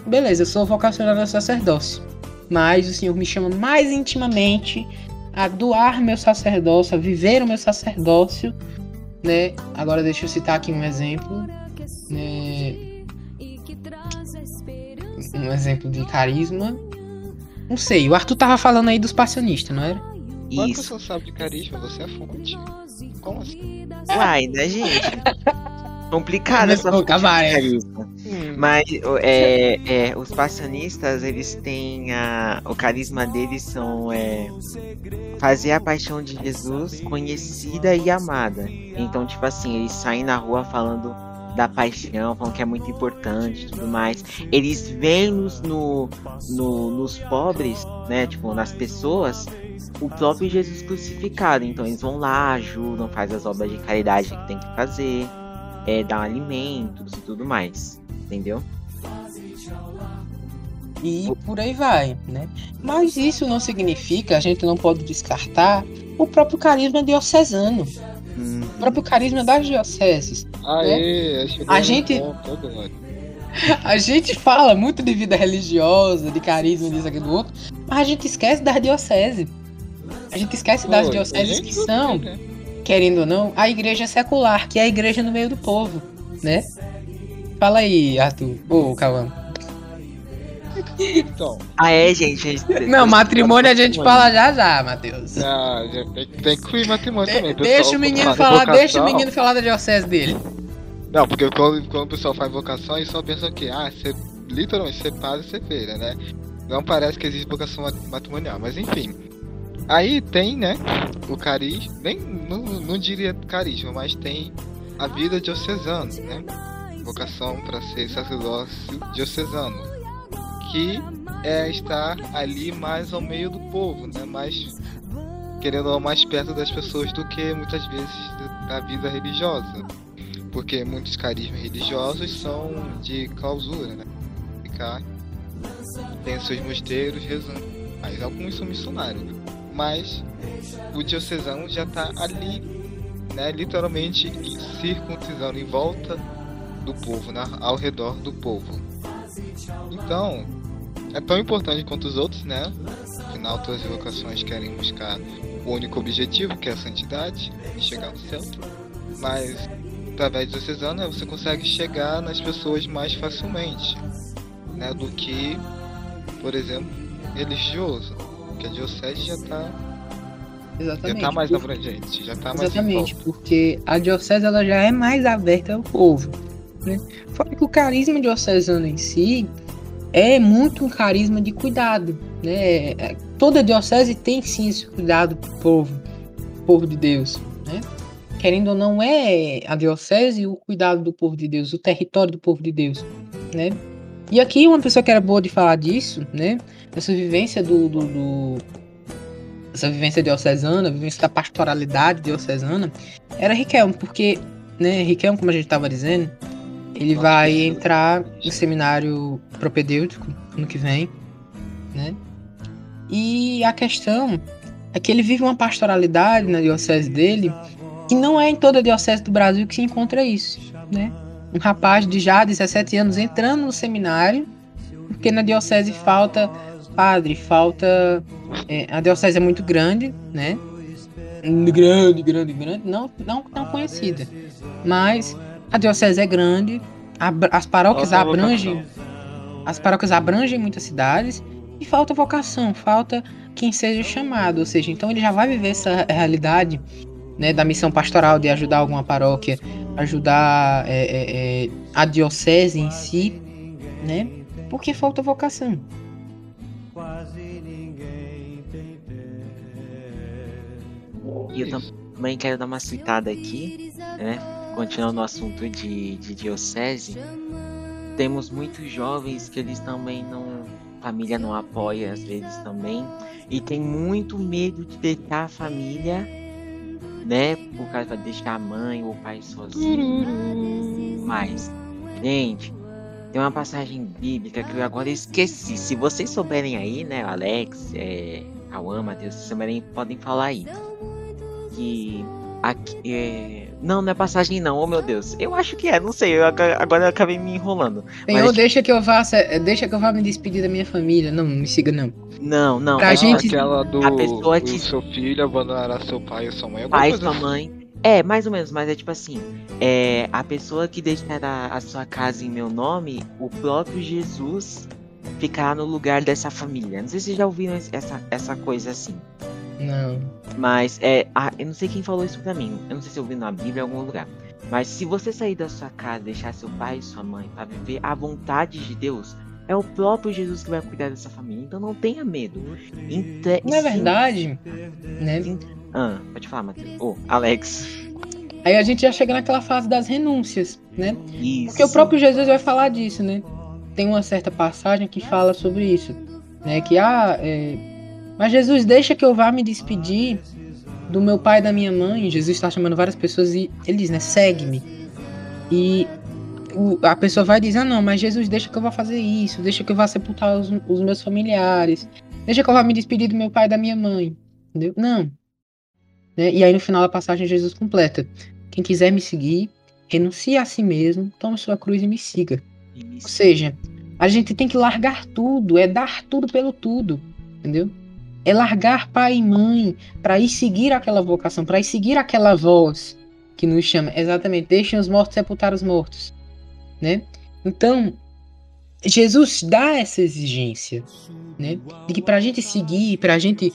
Beleza, eu sou vocacionado ao sacerdócio. Mas o Senhor me chama mais intimamente a doar meu sacerdócio, a viver o meu sacerdócio. Né? Agora deixa eu citar aqui um exemplo. Né? Um exemplo de carisma. Não sei, o Arthur tava falando aí dos passionistas, não era? Quando Isso. você sabe de carisma, você é fonte. Como assim? Uai, né, gente? Complicado essa Começou a acabar, é. carisma. Mas é, é, os passionistas, eles têm a, o carisma deles são é, fazer a paixão de Jesus conhecida e amada. Então, tipo assim, eles saem na rua falando da paixão, falando que é muito importante e tudo mais. Eles veem nos, no, no- nos pobres, né? Tipo, nas pessoas, o próprio Jesus crucificado. Então eles vão lá, ajudam, fazem as obras de caridade que tem que fazer, é, dão alimentos e tudo mais. Entendeu? E por aí vai, né? Mas isso não significa, a gente não pode descartar o próprio carisma diocesano, Hum, o próprio carisma das dioceses. Aê, chegou A gente-. A gente fala muito de vida religiosa, de carisma, disso, aqui do outro, Mas a gente esquece das dioceses. A gente esquece das Pô, dioceses que são, né? Querendo ou não, a igreja secular, que é a igreja no meio do povo, né? Fala aí, Arthur. Ô, Cauã. Então, Ah, é, gente. Não, matrimônio a gente fala já já, Matheus. ah, já tem, tem que incluir matrimônio também. pessoal. deixa o menino Fala falar, deixa o menino falar da diocese dele. Não, porque quando, quando o pessoal faz vocação, eles só pensam que, ah, ser, literalmente ser padre e ser feira, né? Não parece que existe vocação mat- matrimonial, mas enfim. Aí tem, né, o carisma, nem, não, não diria carisma, mas tem a vida diocesana, né? Vocação para ser sacerdócio diocesano, que é estar ali mais ao meio do povo, né? Mais, querendo ou mais perto das pessoas do que muitas vezes da- da vida religiosa porque muitos carismas religiosos são de clausura, né? Ficar tem seus mosteiros rezando. Mas alguns são missionários. Mas o diocesano já está ali, né? Literalmente circuncisando em volta do povo, né? Ao redor do povo. Então, é tão importante quanto os outros, né? Afinal, todas as vocações querem buscar o único objetivo, que é a santidade, e chegar no céu. Mas através do diocesano você consegue chegar nas pessoas mais facilmente, né, do que, por exemplo, religioso, que a diocese já está já Exatamente. tá mais Por- abrangente, já tá mais Exatamente, porque a diocese ela já é mais aberta ao povo. Né? Fora que o carisma diocesano em si é muito um carisma de cuidado. Né? É- Toda diocese tem sim esse cuidado pro povo, povo de Deus. Né? Querendo ou não, é a diocese o cuidado do povo de Deus, o território do povo de Deus. Né? E aqui uma pessoa que era boa de falar disso, né? Essa vivência do, do- do essa vivência diocesana, a vivência da pastoralidade diocesana, era Riquelme, porque, né, Riquelme, como a gente estava dizendo, ele vai entrar no seminário propedêutico ano que vem, né? E a questão é que ele vive uma pastoralidade na diocese dele que não é em toda a diocese do Brasil que se encontra isso, né? Um rapaz de já 17 anos entrando no seminário, porque na diocese falta padre, falta é, a diocese é muito grande, né? Grande, grande, grande, não, não tão conhecida. Mas a diocese é grande, abra- as paróquias Falta abrangem, as paróquias abrangem muitas cidades e falta vocação, falta quem seja chamado, ou seja, então ele já vai viver essa realidade, né, da missão pastoral de ajudar alguma paróquia, ajudar é, é, é, a diocese em si, né? Porque falta vocação. E eu tam- também quero dar uma citada aqui, né? Continuando o assunto de, de diocese. Temos muitos jovens que eles também não. Família não apoia às vezes também. E tem muito medo de deixar a família, né? Por causa de deixar a mãe ou o pai sozinho. Mas, gente, tem uma passagem bíblica que eu agora esqueci. Se vocês souberem aí, né, Alex, é, Cauã, Matheus, souberem, podem falar aí. Que aqui, é... Não, não é passagem não, oh meu Deus. Eu acho que é, não sei, eu, agora eu acabei me enrolando. Senhor, Mas- deixa que eu vá, se- deixa que eu vá me despedir da minha família. Não, não me siga não. Não, não. Pra é gente- Aquela do a pessoa te- seu filho abandonará seu pai e sua mãe. pai, coisa sua assim. mãe. É, mais ou menos, mas é tipo assim, é a pessoa que deixará a sua casa em meu nome, o próprio Jesus ficará no lugar dessa família. Não sei se vocês já ouviram essa, essa coisa assim. Não. Mas é. ah, eu não sei quem falou isso pra mim. Eu não sei se eu ouvi na Bíblia em algum lugar. Mas se você sair da sua casa, deixar seu pai e sua mãe para viver a vontade de Deus, é o próprio Jesus que vai cuidar dessa família. Então não tenha medo. Inte- Na sim- verdade, né? Ah, pode falar, Matheus. Ô, Alex. Aí a gente já chega naquela fase das renúncias, né? Isso. Porque o próprio Jesus vai falar disso, né? Tem uma certa passagem que fala sobre isso, né? Que ah, é... mas Jesus deixa que eu vá me despedir do meu pai e da minha mãe. Jesus está chamando várias pessoas e ele diz, né? Segue-me. E a pessoa vai dizer, ah, não, mas Jesus deixa que eu vá fazer isso, deixa que eu vá sepultar os, os meus familiares, deixa que eu vá me despedir do meu pai e da minha mãe, entendeu? Não. Né? E aí no final da passagem Jesus completa, quem quiser me seguir, renuncie a si mesmo, tome sua cruz e me siga. Ou seja, a gente tem que largar tudo, é dar tudo pelo tudo. Entendeu? É largar pai e mãe para ir seguir aquela vocação, para ir seguir aquela voz que nos chama. Exatamente, deixem os mortos sepultar os mortos, né? Então, Jesus dá essa exigência, né? De que para a gente seguir, para a gente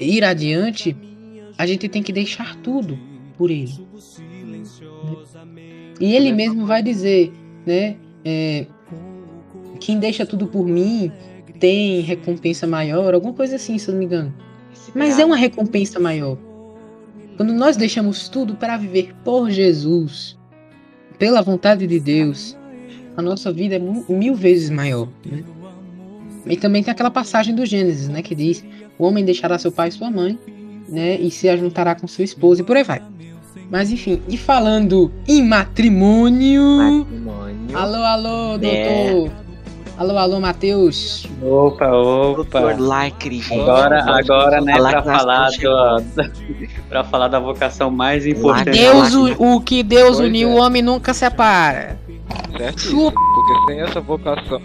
ir adiante, a gente tem que deixar tudo por Ele. Né? E Ele mesmo vai dizer, né? É, quem deixa tudo por mim tem recompensa maior, alguma coisa assim, se eu não me engano. Mas é uma recompensa maior. Quando nós deixamos tudo para viver por Jesus, pela vontade de Deus, a nossa vida é mil vezes maior. Né? E também tem aquela passagem do Gênesis, né, que diz: o homem deixará seu pai e sua mãe, né, e se ajuntará com sua esposa e por aí vai. Mas enfim, e falando em matrimônio. matrimônio. Alô, alô, é. doutor. É. Alô, alô, Matheus. Opa, opa. Agora, agora, né, para falar do, para falar da vocação mais importante. Deus, o, o que Deus pois uniu, é. o homem nunca separa. Certo? Porque sem essa vocação.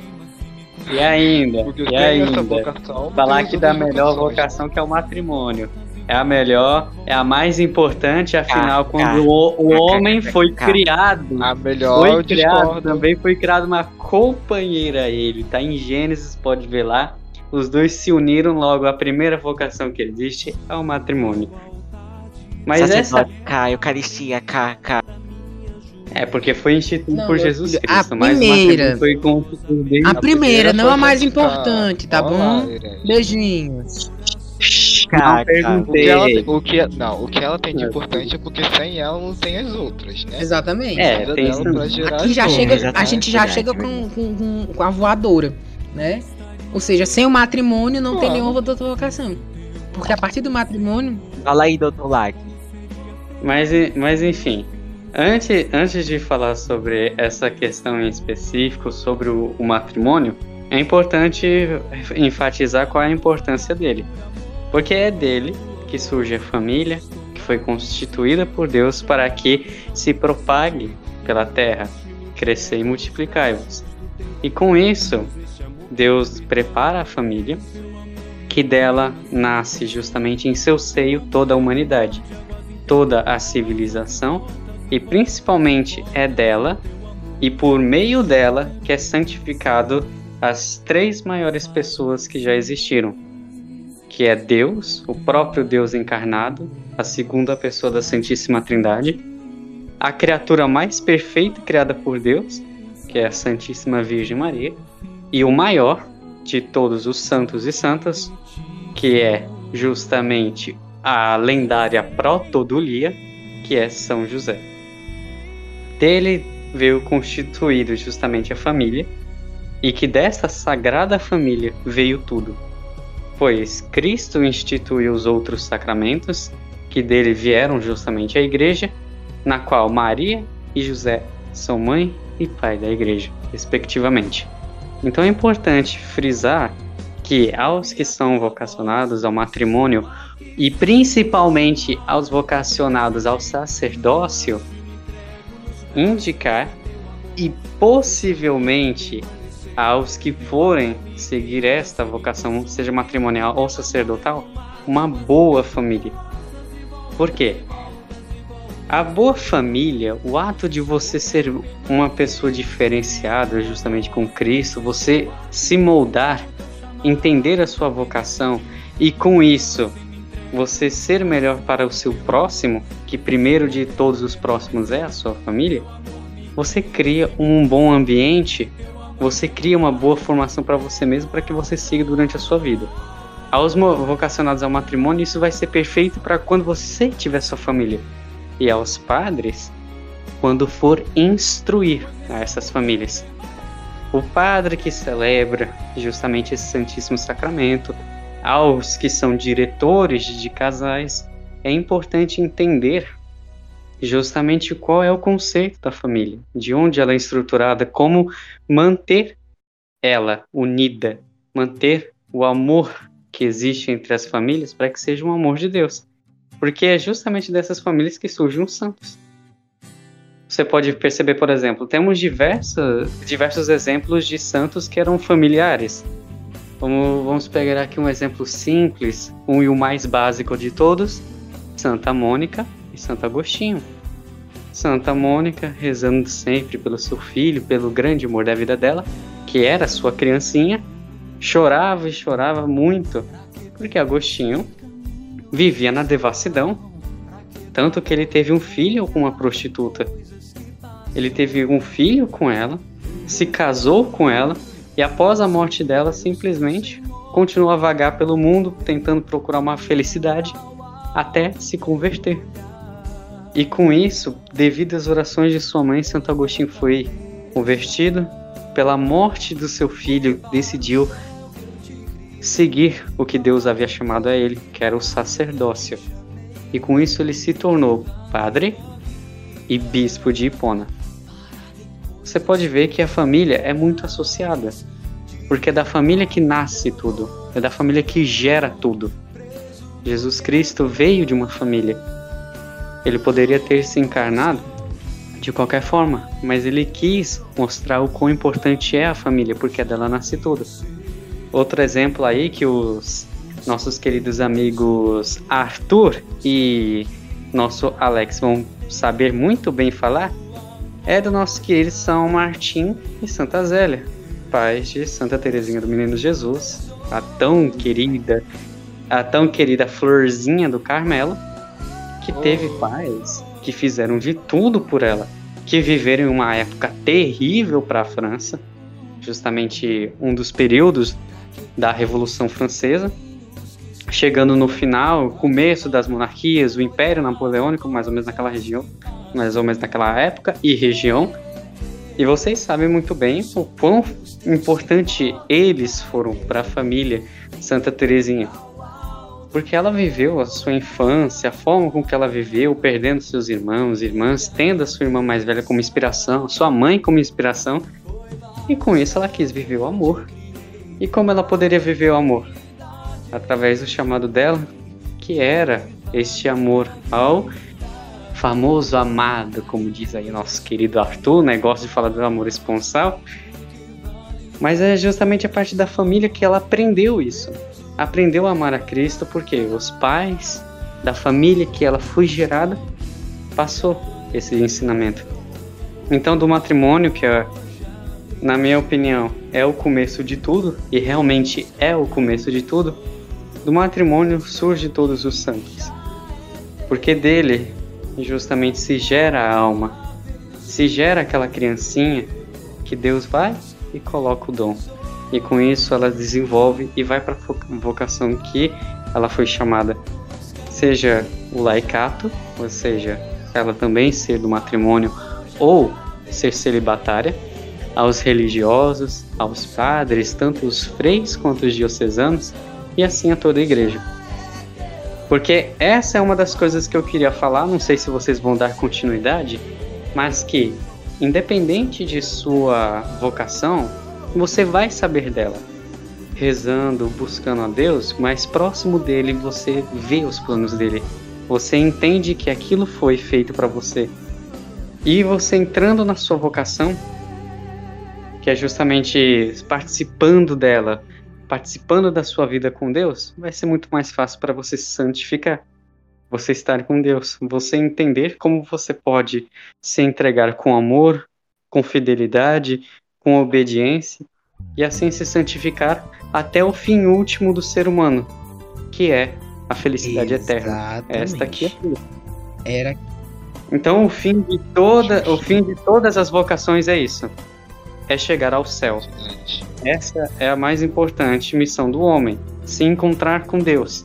E ainda, porque e ainda, vocação, falar que da melhor vocação que é o matrimônio é a melhor, é a mais importante, afinal, ah, quando o, o homem foi criado, a melhor foi criado, também foi criado uma companheira a ele, tá em Gênesis, pode ver lá. Os dois se uniram logo, a primeira vocação que existe é o matrimônio. Mas essa K, Eucaristia, K, K. É, porque foi instituído não, por Jesus Cristo. A primeira. Foi a primeira, não a mais importante, tá bom? Beijinhos. Cara, perguntei. O que, ela, o que, não, o que ela tem de importante é porque sem ela não tem as outras, né? Exatamente. É, tem Aqui já chega, a gente já chega com, com, com, a voadora, né? Ou seja, sem o matrimônio não Pô. tem nenhuma outra vocação. Porque a partir do matrimônio. Fala aí, doutor Lack. Mas, mas enfim, antes, antes de falar sobre essa questão em específico, sobre o, o matrimônio, é importante enfatizar qual é a importância dele. Porque é dele que surge a família, que foi constituída por Deus para que se propague pela terra, crescer e multiplicar-vos. E com isso, Deus prepara a família, que dela nasce justamente em seu seio toda a humanidade, toda a civilização, e principalmente é dela e por meio dela que é santificado as três maiores pessoas que já existiram, que é Deus, o próprio Deus encarnado, a segunda pessoa da Santíssima Trindade, a criatura mais perfeita criada por Deus, que é a Santíssima Virgem Maria, e o maior de todos os santos e santas, que é justamente a lendária Protodulia, que é São José. Dele veio constituído justamente a família, e que dessa sagrada família veio tudo. Pois Cristo instituiu os outros sacramentos, que dele vieram justamente a igreja, na qual Maria e José são mãe e pai da igreja, respectivamente. Então é importante frisar que aos que são vocacionados ao matrimônio e principalmente aos vocacionados ao sacerdócio, indicar e possivelmente aos que forem seguir esta vocação, seja matrimonial ou sacerdotal, uma boa família. Por quê? A boa família, o ato de você ser uma pessoa diferenciada justamente com Cristo, você se moldar, entender a sua vocação e com isso você ser melhor para o seu próximo, que primeiro de todos os próximos é a sua família, você cria um bom ambiente você cria uma boa formação para você mesmo para que você siga durante a sua vida. Aos vocacionados ao matrimônio, isso vai ser perfeito para quando você tiver sua família. E aos padres, quando for instruir a essas famílias. O padre que celebra justamente esse Santíssimo Sacramento, aos que são diretores de casais, é importante entender justamente qual é o conceito da família, de onde ela é estruturada, como manter ela unida, manter o amor que existe entre as famílias para que seja um amor de Deus. Porque é justamente dessas famílias que surgem os santos. Você pode perceber, por exemplo, temos diversos, diversos exemplos de santos que eram familiares. Vamos, vamos pegar aqui um exemplo simples, um e o mais básico de todos: Santa Mônica Santo Agostinho. Santa Mônica rezando sempre pelo seu filho, pelo grande amor da vida dela, que era sua criancinha, chorava e chorava muito, porque Agostinho vivia na devassidão, tanto que ele teve um filho com uma prostituta. Ele teve um filho com ela, se casou com ela e após a morte dela simplesmente continuou a vagar pelo mundo tentando procurar uma felicidade até se converter. E com isso, devido às orações de sua mãe, Santo Agostinho foi convertido. Pela morte do seu filho, decidiu seguir o que Deus havia chamado a ele, que era o sacerdócio. E com isso ele se tornou padre e bispo de Hipona. Você pode ver que a família é muito associada, porque é da família que nasce tudo, é da família que gera tudo. Jesus Cristo veio de uma família. Ele poderia ter se encarnado de qualquer forma, mas ele quis mostrar o quão importante é a família, porque dela nasce tudo. Outro exemplo aí que os nossos queridos amigos Arthur e nosso Alex vão saber muito bem falar é do nosso querido São Martim e Santa Zélia, pais de Santa Teresinha do Menino Jesus, a tão querida, a tão querida florzinha do Carmelo, que teve pais que fizeram de tudo por ela, que viveram em uma época terrível para a França, justamente um dos períodos da Revolução Francesa, chegando no final, começo das monarquias, o Império Napoleônico, mais ou menos naquela região, mais ou menos naquela época e região. E vocês sabem muito bem o quão importante eles foram para a família Santa Teresinha. Porque ela viveu a sua infância, a forma com que ela viveu, perdendo seus irmãos, irmãs, tendo a sua irmã mais velha como inspiração, sua mãe como inspiração, e com isso ela quis viver o amor. E como ela poderia viver o amor? Através do chamado dela, que era este amor ao famoso amado, como diz aí nosso querido Arthur, negócio de falar do amor esponsal. Mas é justamente a parte da família que ela aprendeu isso. Aprendeu a amar a Cristo porque os pais da família que ela foi gerada passou esse ensinamento. Então, do matrimônio, que é, na minha opinião é o começo de tudo, e realmente é o começo de tudo, do matrimônio surge todos os santos. Porque dele justamente se gera a alma, se gera aquela criancinha que Deus vai e coloca o dom. E com isso ela desenvolve e vai para a vocação que ela foi chamada. Seja o laicato, ou seja, ela também ser do matrimônio ou ser celibatária, aos religiosos, aos padres, tanto os freis quanto os diocesanos, e assim a toda a igreja. Porque essa é uma das coisas que eu queria falar, não sei se vocês vão dar continuidade, mas que, independente de sua vocação, você vai saber dela. Rezando, buscando a Deus, mais próximo dele você vê os planos dele. Você entende que aquilo foi feito para você. E você entrando na sua vocação, que é justamente participando dela, participando da sua vida com Deus, vai ser muito mais fácil para você se santificar. Você estar com Deus, você entender como você pode se entregar com amor, com fidelidade, com obediência e assim se santificar até o fim último do ser humano, que é a felicidade Exatamente. eterna. Esta aqui é Era Então o fim de toda, o fim de todas as vocações é isso. É chegar ao céu. Essa é a mais importante missão do homem, se encontrar com Deus.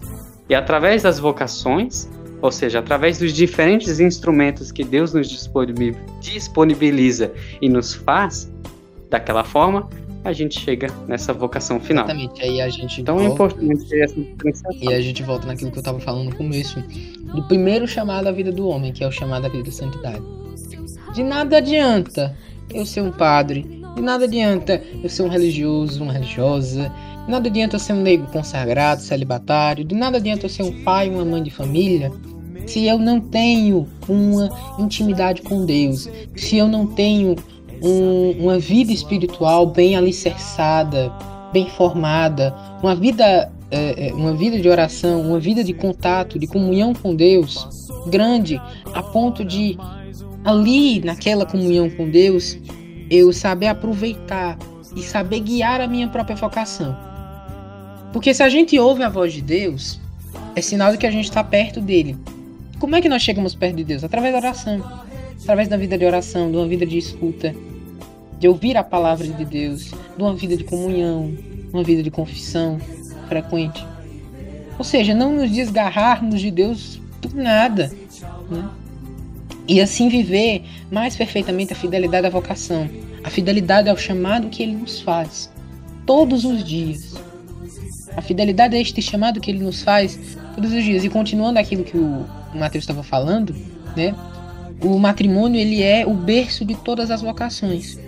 E através das vocações, ou seja, através dos diferentes instrumentos que Deus nos disponibi- disponibiliza e nos faz daquela forma, a gente chega nessa vocação final. exatamente. Aí a gente Então é volta, importante ter essa diferenciação. E a gente volta naquilo que eu tava falando no começo. Do primeiro chamado à vida do homem, que é o chamado à vida da santidade. De nada adianta eu ser um padre. De nada adianta eu ser um religioso, uma religiosa. De nada adianta eu ser um negro consagrado, celibatário. De nada adianta eu ser um pai, uma mãe de família. Se eu não tenho uma intimidade com Deus. Se eu não tenho um- uma vida espiritual bem alicerçada, bem formada, uma vida, é, é, uma vida de oração, uma vida de contato, de comunhão com Deus grande, a ponto de ali naquela comunhão com Deus eu saber aproveitar e saber guiar a minha própria vocação. Porque se a gente ouve a voz de Deus, é sinal de que a gente está perto dele. Como é que nós chegamos perto de Deus? Através da oração. Através da vida de oração, de uma vida de escuta, de ouvir a palavra de Deus, de uma vida de comunhão, uma vida de confissão frequente. Ou seja, não nos desgarrarmos de Deus por nada. Né? E assim viver mais perfeitamente a fidelidade à vocação, a fidelidade ao chamado que ele nos faz, todos os dias. A fidelidade a este chamado que ele nos faz todos os dias. E continuando aquilo que o Mateus estava falando, né? O matrimônio ele é o berço de todas as vocações.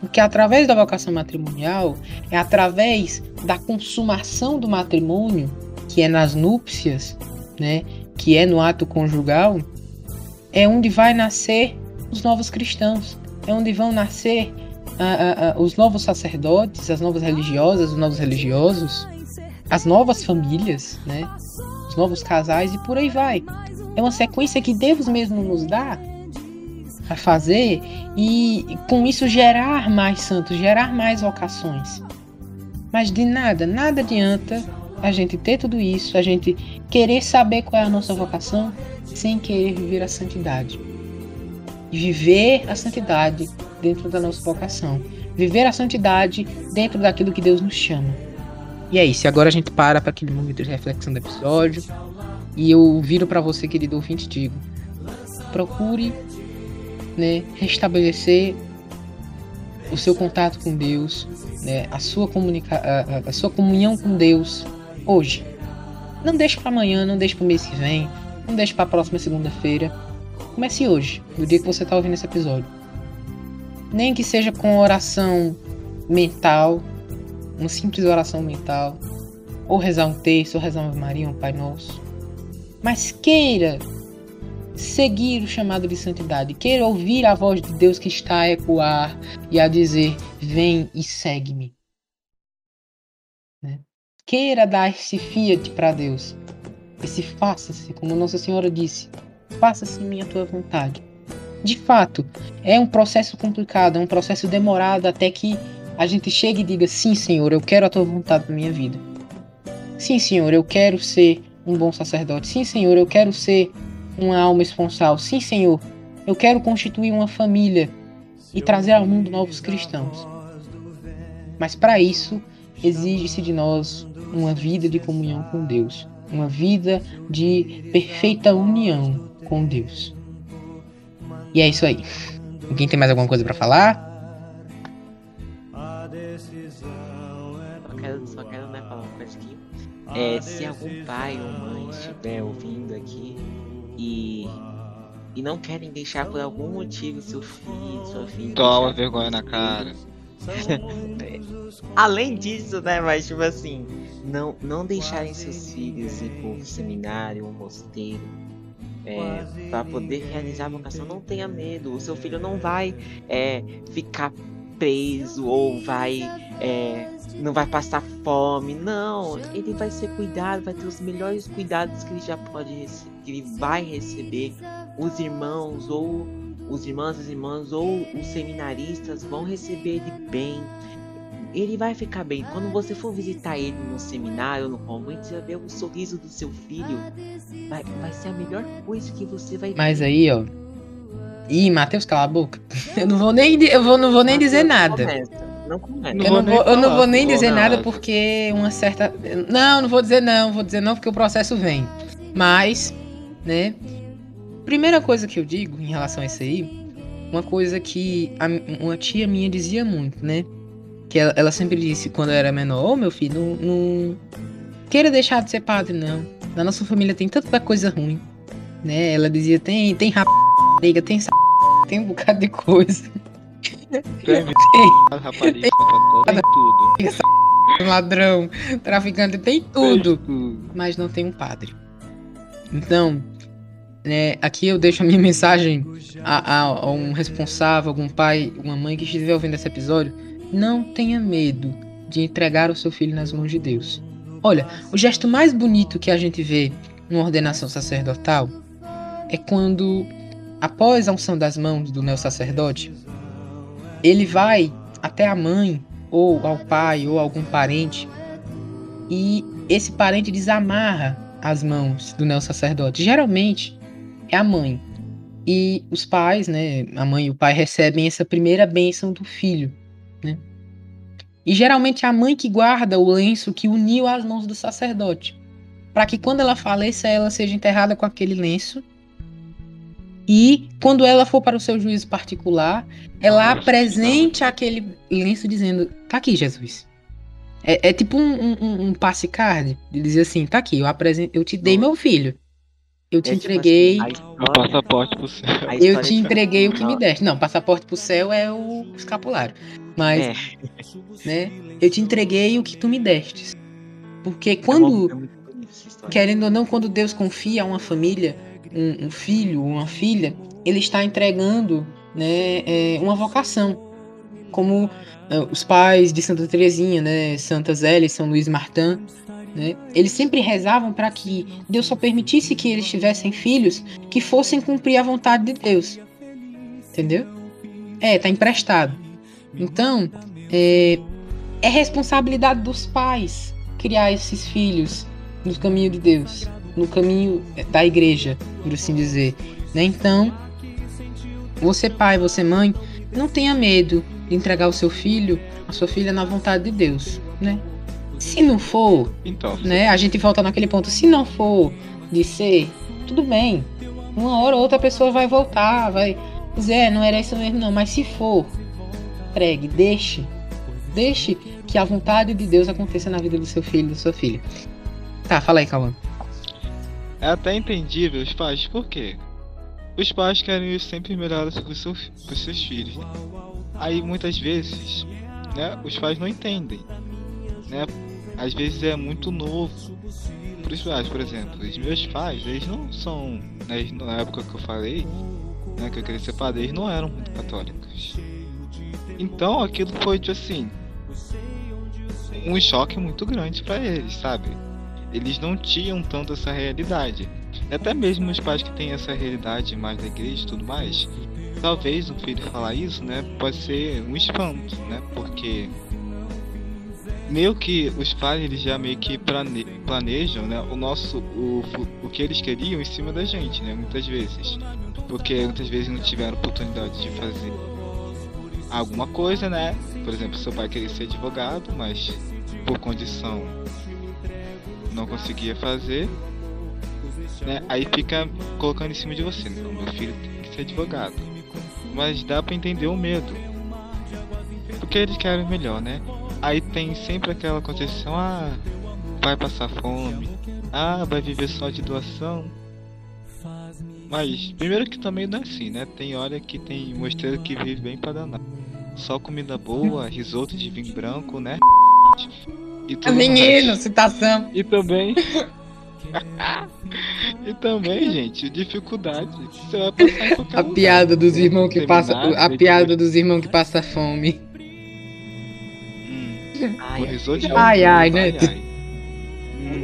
Porque através da vocação matrimonial, é através da consumação do matrimônio, que é nas núpcias, né, que é no ato conjugal, é onde vai nascer os novos cristãos, é onde vão nascer os novos sacerdotes, as novas religiosas, os novos religiosos, as novas famílias, né, os novos casais e por aí vai. É uma sequência que Deus mesmo nos dá a fazer e com isso gerar mais santos, gerar mais vocações. Mas de nada, nada adianta a gente ter tudo isso, a gente querer saber qual é a nossa vocação sem querer viver a santidade. Viver a santidade dentro da nossa vocação. Viver a santidade dentro daquilo que Deus nos chama. E é isso. Agora a gente para para aquele momento de reflexão do episódio. E eu viro para você, querido ouvinte, digo: procure né, restabelecer o seu contato com Deus, né, a, sua comunica a, a sua comunhão com Deus hoje. Não deixe para amanhã, não deixe para o mês que vem, não deixe para a próxima segunda-feira. Comece hoje, no dia que você está ouvindo esse episódio. Nem que seja com oração mental, uma simples oração mental, ou rezar um texto, ou rezar uma Maria, um Pai Nosso. Mas queira seguir o chamado de santidade, queira ouvir a voz de Deus que está a ecoar e a dizer: Vem e segue-me. Né? Queira dar esse fiat para Deus, esse faça-se, como Nossa Senhora disse: Faça-se minha tua vontade. De fato, é um processo complicado, é um processo demorado até que a gente chegue e diga: Sim, Senhor, eu quero a tua vontade na minha vida. Sim, Senhor, eu quero ser um bom sacerdote. Sim, Senhor, eu quero ser uma alma esponsal. Sim, Senhor, eu quero constituir uma família e trazer ao mundo novos cristãos. Mas para isso, exige-se de nós uma vida de comunhão com Deus, uma vida de perfeita união com Deus. E é isso aí. Alguém tem mais alguma coisa para falar? É, se algum pai ou mãe estiver ouvindo aqui e e não querem deixar por algum motivo seu filho, sua filha. Toma vergonha na cara. Além disso, né, mas tipo assim, não, não deixarem seus filhos ir pro seminário, um mosteiro, é, para poder realizar a vocação, não tenha medo. O seu filho não vai é, ficar preso ou vai é, não vai passar fome, não. Ele vai ser cuidado, vai ter os melhores cuidados que ele já pode que ele vai receber. Os irmãos ou os irmãos, as irmãs ou os seminaristas vão receber ele bem. Ele vai ficar bem. Quando você for visitar ele no seminário, no convento, você vai ver o sorriso do seu filho. Vai, vai ser a melhor coisa que você vai Mas aí, ó. Ih, Matheus, cala a boca. Eu não vou nem, eu vou, não vou nem dizer nada. Não. Eu não vou, eu não vou nem dizer nada porque uma certa. Não, não vou dizer não, vou dizer não porque o processo vem. Mas, né? Primeira coisa que eu digo em relação a isso aí, uma coisa que a, uma tia minha dizia muito, né? Que ela, ela sempre disse quando eu era menor, ô oh, meu filho, não, não queira deixar de ser padre, não. Na nossa família tem tanta coisa ruim. Né? Ela dizia, tem, tem rapariga, tem tem um bocado de coisa. Tem, rapariga, tem tudo. Ladrão, traficante, tem tudo. Mas não tem um padre. Então, né, aqui eu deixo a minha mensagem a, a, a, um responsável, algum pai, uma mãe que estiver ouvindo esse episódio. Não tenha medo de entregar o seu filho nas mãos de Deus. Olha, o gesto mais bonito que a gente vê numa ordenação sacerdotal é quando, após a unção das mãos do neo sacerdote, ele vai até a mãe, ou ao pai, ou algum parente, e esse parente desamarra as mãos do neo sacerdote. Geralmente é a mãe. E os pais, né, a mãe e o pai recebem essa primeira bênção do filho, né? E geralmente é a mãe que guarda o lenço que uniu as mãos do sacerdote, para que quando ela faleça, ela seja enterrada com aquele lenço. E quando ela for para o seu juízo particular, ela apresente aquele lenço dizendo: "Tá aqui, Jesus. É, é tipo um, um, um, passe card, de dizer assim, tá aqui, eu apresento, eu te dei meu filho. Eu te é, tipo entreguei. Assim, o passaporte pro céu. Eu te entreguei o que me deste. Não, passaporte pro céu é o escapulário. Mas, é. né? Eu te entreguei o que tu me destes. Porque é quando, querendo ou não, quando Deus confia a uma família, um, um filho, uma filha, ele está entregando, né, é, uma vocação. Como uh, os pais de Santa Teresinha, né, Santa Zélia e São Luís Martin, né, eles sempre rezavam para que Deus só permitisse que eles tivessem filhos que fossem cumprir a vontade de Deus. Entendeu? É, tá emprestado. Então, é, é responsabilidade dos pais criar esses filhos no caminho de Deus, no caminho da igreja, por assim dizer. Né? Então, você pai, você mãe, não tenha medo de entregar o seu filho, a sua filha na vontade de Deus, né? Se não for, então, né? A gente volta naquele ponto. Se não for de ser, tudo bem. Uma hora ou outra pessoa vai voltar, vai dizer, é, não era isso mesmo não. Mas se for, pregue, deixe, deixe que a vontade de Deus aconteça na vida do seu filho, da sua filha. Tá, fala aí, Cauã. É até entendível os pais, por quê? Os pais querem sempre melhor para os seus, seus filhos. Né? Aí muitas vezes, né, os pais não entendem, né? Às vezes é muito novo para os pais, por exemplo. Os meus pais, eles não são, né, na época que eu falei, né, que eu queria ser padre, eles não eram muito católicos. Então aquilo foi tipo assim um choque muito grande para eles, sabe? Eles não tinham tanto essa realidade. Até mesmo os pais que têm essa realidade mais da igreja e tudo mais, talvez um filho falar isso, né, pode ser um espanto, né? Porque meio que os pais eles já meio que plane planejam, né, o nosso o, o que eles queriam em cima da gente, né, muitas vezes. Porque muitas vezes não tiveram oportunidade de fazer alguma coisa, né? Por exemplo, seu pai queria ser advogado, mas por condição não conseguia fazer, né? Aí fica colocando em cima de você, né? meu filho tem que ser advogado. Mas dá para entender o medo. Porque eles querem melhor, né? Aí tem sempre aquela concepção, ah, vai passar fome, ah, vai viver só de doação. Mas primeiro que também não é assim, né? Tem hora que tem mosteiro que vive bem para danar. Só comida boa, risoto de vinho branco, né? E tudo Menino, mais. citação. E também. e também, gente, dificuldade. Você vai passar em qualquer A lugar. piada dos irmãos que passa, a piada dos irmãos que passa fome. Hum, ai, risoto ai, ai, né? Ai, ai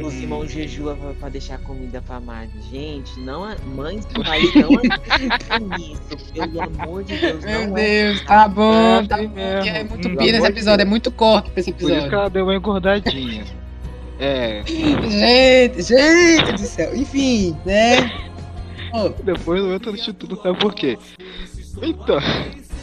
os irmãos jejua pra deixar comida pra mais. Gente, não, mães do país não acreditam isso, pelo amor de Deus. Meu não é Deus, é. tá bom, tá bom. É muito hum, pira esse episódio, é muito corto pra esse episódio. Por isso que ela deu uma engordadinha. é. Gente, gente do céu. Enfim, né? Oh. Depois eu entro no título, sabe por quê? Então.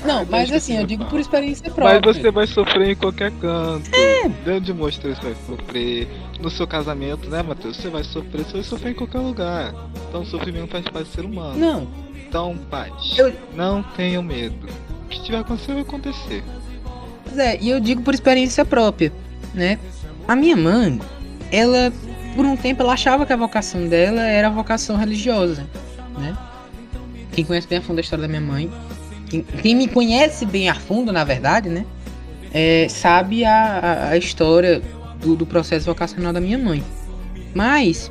Não, mas assim, eu digo por experiência própria. Mas você vai sofrer em qualquer canto. É. Dentro de mostrar você vai sofrer. No seu casamento, né, Matheus? Você vai sofrer, você vai sofrer em qualquer lugar. Então o sofrimento faz parte do ser humano. Não. Então, paz, eu... não tenham medo. O que tiver acontecendo vai acontecer. Pois é, e eu digo por experiência própria, né? A minha mãe, ela, por um tempo, ela achava que a vocação dela era a vocação religiosa, né? Quem conhece bem a fundo a história da minha mãe quem, me conhece bem a fundo, na verdade, né? É, sabe a, a história do, do, processo vocacional da minha mãe. Mas,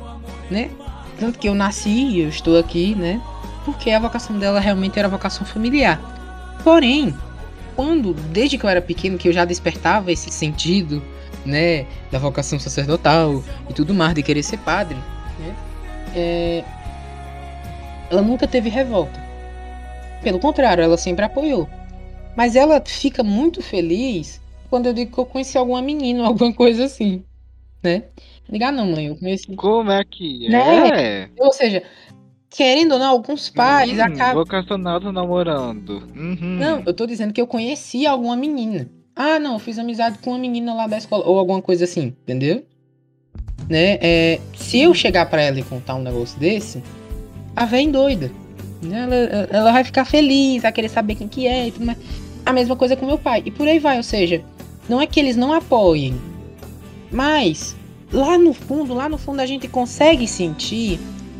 né? Tanto que eu nasci, eu estou aqui, né? Porque a vocação dela realmente era vocação familiar. Porém, quando, desde que eu era pequeno, que eu já despertava esse sentido né, da vocação sacerdotal e tudo mais, de querer ser padre, né, é, ela nunca teve revolta. Pelo contrário, ela sempre apoiou. Mas ela fica muito feliz quando eu digo que eu conheci alguma menina, alguma coisa assim, né? Ligar não, mãe, eu conheci. Como é que é? Né? Ou seja, querendo ou não, alguns pais hum, acabam. Vocacionado namorando. Uhum. Não, eu tô dizendo que eu conheci alguma menina. Ah, não, eu fiz amizade com uma menina lá da escola, ou alguma coisa assim, entendeu? Né? É, se eu chegar para ela e contar um negócio desse, a vem doida. Ela, ela vai ficar feliz, vai querer saber quem que é e tudo mais. A mesma coisa com meu pai. E por aí vai, ou seja, não é que eles não apoiem, mas lá no fundo, lá no fundo a gente consegue sentir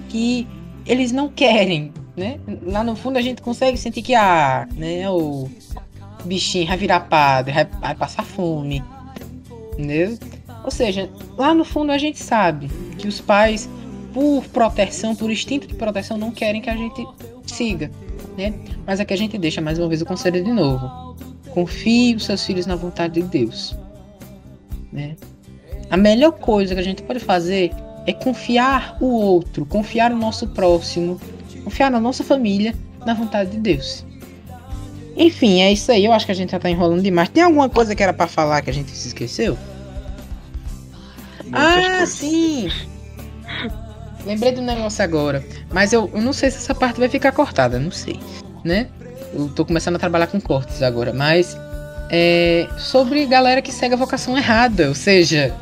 que eles não querem, né? Lá no fundo a gente consegue sentir que ah, né, o bichinho vai virar padre, vai, vai passar fome, entendeu? Ou seja, lá no fundo a gente sabe que os pais por proteção, por instinto de proteção, não querem que a gente siga, né? Mas aqui a gente deixa mais uma vez o conselho de novo. Confie os seus filhos na vontade de Deus, né? A melhor coisa que a gente pode fazer é confiar o outro, confiar o nosso próximo, confiar na nossa família na vontade de Deus. Enfim, é isso aí. Eu acho que a gente já tá enrolando demais. Tem alguma coisa que era para falar que a gente se esqueceu? Muitas ah, coisas. sim! Lembrei do negócio agora. Mas eu, eu não sei se essa parte vai ficar cortada, não sei. Né? Eu tô começando a trabalhar com cortes agora. Mas é sobre galera que segue a vocação errada. Ou seja.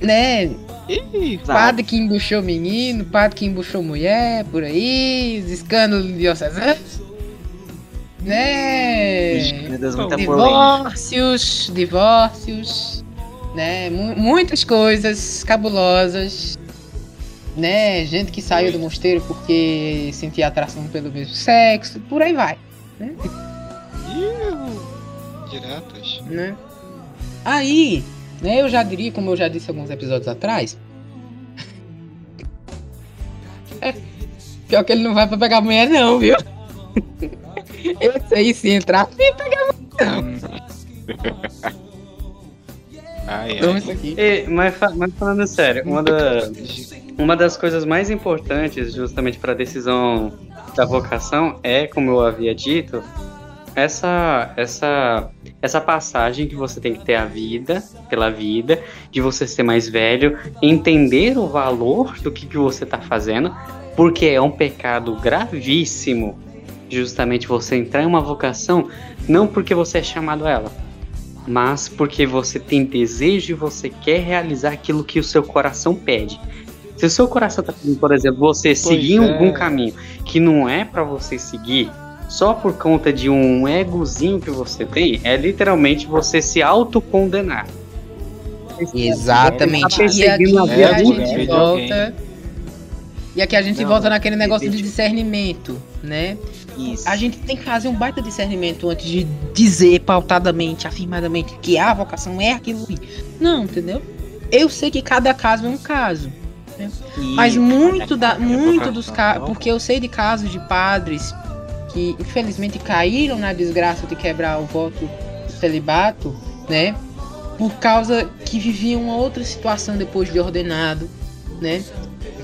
Né? Ih, Padre que embuchou menino, padre que embuchou mulher, por aí, os escândalos diocesanos. Né? Deus. Divórcios, divórcios, né? Mu- muitas coisas cabulosas, né? Gente que saiu do mosteiro porque sentia atração pelo mesmo sexo, por aí vai, ih, diretas. né? Aí, né? Eu já diria, como eu já disse alguns episódios atrás, é, pior que ele não vai pra pegar mulher não, viu? Esse aí se entrar, nem pegar Ai, então ai. isso aqui. E, mas, mas falando sério, uma, da- uma das coisas mais importantes justamente para a decisão da vocação é, como eu havia dito, essa, essa, essa passagem que você tem que ter a vida, pela vida, de você ser mais velho, entender o valor do que, que você está fazendo, porque é um pecado gravíssimo justamente você entrar em uma vocação, não porque você é chamado a ela, mas porque você tem desejo e você quer realizar aquilo que o seu coração pede. Se o seu coração tá pedindo, por exemplo, você seguir é. algum caminho que não é para você seguir, só por conta de um egozinho que você tem, é literalmente você se autocondenar. Exatamente. Tá E aqui a a vida de gente volta. E aqui a gente Não, volta naquele negócio de discernimento, né? Isso. A gente tem que fazer um baita discernimento antes de dizer pautadamente, afirmadamente que a vocação é aquilo. Não, entendeu? Eu sei que cada caso é um caso. Mas E- muito, da, é muito dos casos. Porque eu sei de casos de padres que infelizmente caíram na desgraça de quebrar o voto do celibato, né? Por causa que viviam uma outra situação depois de ordenado, né?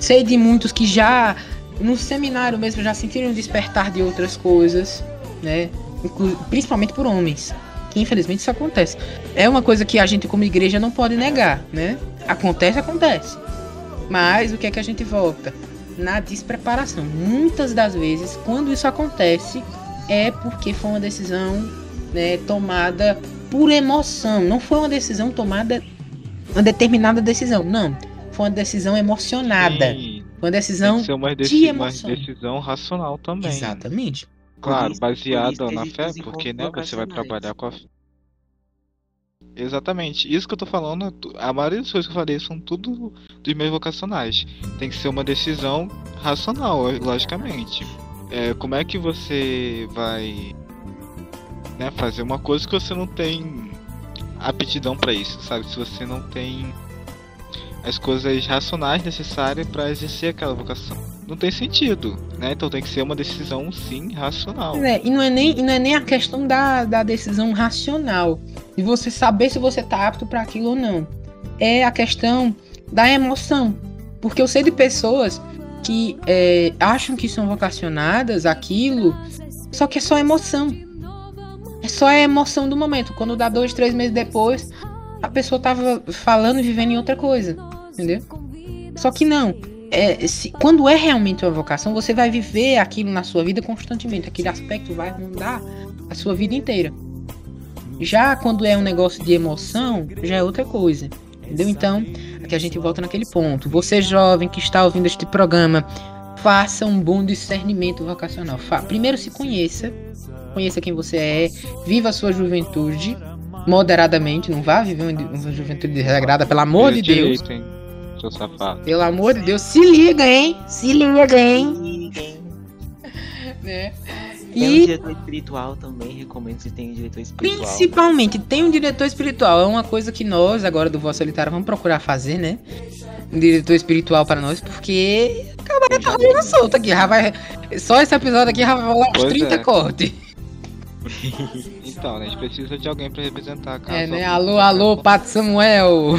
Sei de muitos que já no seminário mesmo já sentiram um despertar de outras coisas, né? Inclu- Principalmente por homens. Que infelizmente isso acontece. É uma coisa que a gente como igreja não pode negar, né? Acontece, acontece. Mas o que é que a gente volta? Na despreparação. Muitas das vezes, quando isso acontece, é porque foi uma decisão né, tomada por emoção. Não foi uma decisão tomada, uma determinada decisão. Não. Foi uma decisão emocionada. Sim, Uma tem decisão que ser uma, de deci- uma emoção. decisão racional também. Exatamente. Claro, baseada na fé, porque né, você vai trabalhar com a fé. Exatamente, isso que eu tô falando, a maioria das coisas que eu falei são tudo dos meus vocacionais. Tem que ser uma decisão racional, eh, logicamente. É, como é que você vai né, fazer uma coisa que você não tem aptidão pra isso, sabe? Se você não tem as coisas racionais necessárias para exercer aquela vocação. Não tem sentido, né? Então tem que ser uma decisão sim racional. É, e não é nem, não é nem a questão da, da decisão racional, de você saber se você tá apto para aquilo ou não. É a questão da emoção. Porque eu sei de pessoas que é, acham que são vocacionadas aquilo, só que é só emoção. É só a emoção do momento. Quando dá dois, três meses depois, a pessoa tava falando vivendo em outra coisa. Entendeu? Só que não. É, se, quando é realmente uma vocação, você vai viver aquilo na sua vida constantemente. Aquele aspecto vai rondar a sua vida inteira. Já quando é um negócio de emoção, já é outra coisa. Entendeu? Então, aqui a gente volta naquele ponto. Você jovem que está ouvindo este programa, faça um bom discernimento vocacional. Fa Primeiro se conheça, conheça quem você é, viva a sua juventude moderadamente, não vá viver uma, uma juventude desregrada, pelo amor de Deus. Direito, seu safado. Pelo amor de Deus, se liga, hein? Se liga, hein? né? Tem um diretor espiritual também, recomendo que tenha um diretor espiritual. principalmente tem um diretor espiritual. É uma coisa que nós, agora do Voz Solitário, vamos procurar fazer, né? Um diretor espiritual para nós, porque a cabaré tá rolando solto aqui. Já vai... Só esse episódio aqui já vai rolar uns Pois 30 é. cortes. Então, né, a gente precisa de alguém pra representar a casa. É, né? Alô, alô, Pato Samuel.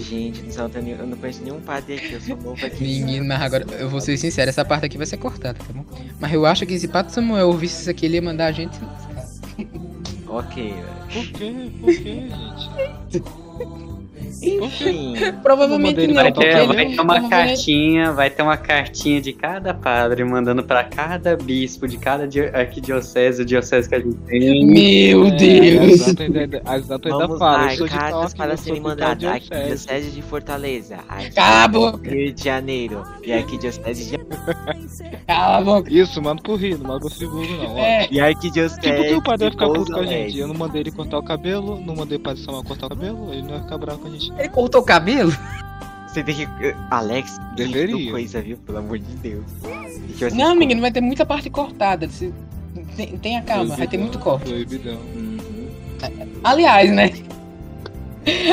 Gente, do céu, eu não conheço nenhum padre aqui, eu sou novo aqui. Menino, mas agora eu vou ser sincero, essa parte aqui vai ser cortada, tá bom? Mas eu acho que se Pato Samuel ouvisse isso aqui, ele ia mandar a gente. Ok, Por quê? Por quê, gente? Enfim. Provavelmente não, Vai ter, vai ter uma cartinha, vai ter uma cartinha de cada padre mandando pra cada bispo de cada di- arquidiocese, diocese que a gente tem. Meu É, Deus! As notas ainda, falam. cartas para serem mandadas. diocese. Arquidiocese de Fortaleza. De Rio de Janeiro. E Arquidiocese de... Cala a boca. Isso, manda pro Rio, não manda pro Friburgo, não. É, E Arquidiocese Tipo, que o padre vai ficar puto com a gente? Eu não mandei ele cortar o cabelo, não mandei o padre Samuel cortar o cabelo, ele não vai ficar bravo com a gente. Ele cortou o cabelo? Você tem que... Alex, Deveria. isso coisa, viu? Pelo amor de Deus. Que Não, menino, vai ter muita parte cortada. Se- tem- Tenha calma, vai ter muito corte. Proibidão. Uhum. Aliás, né?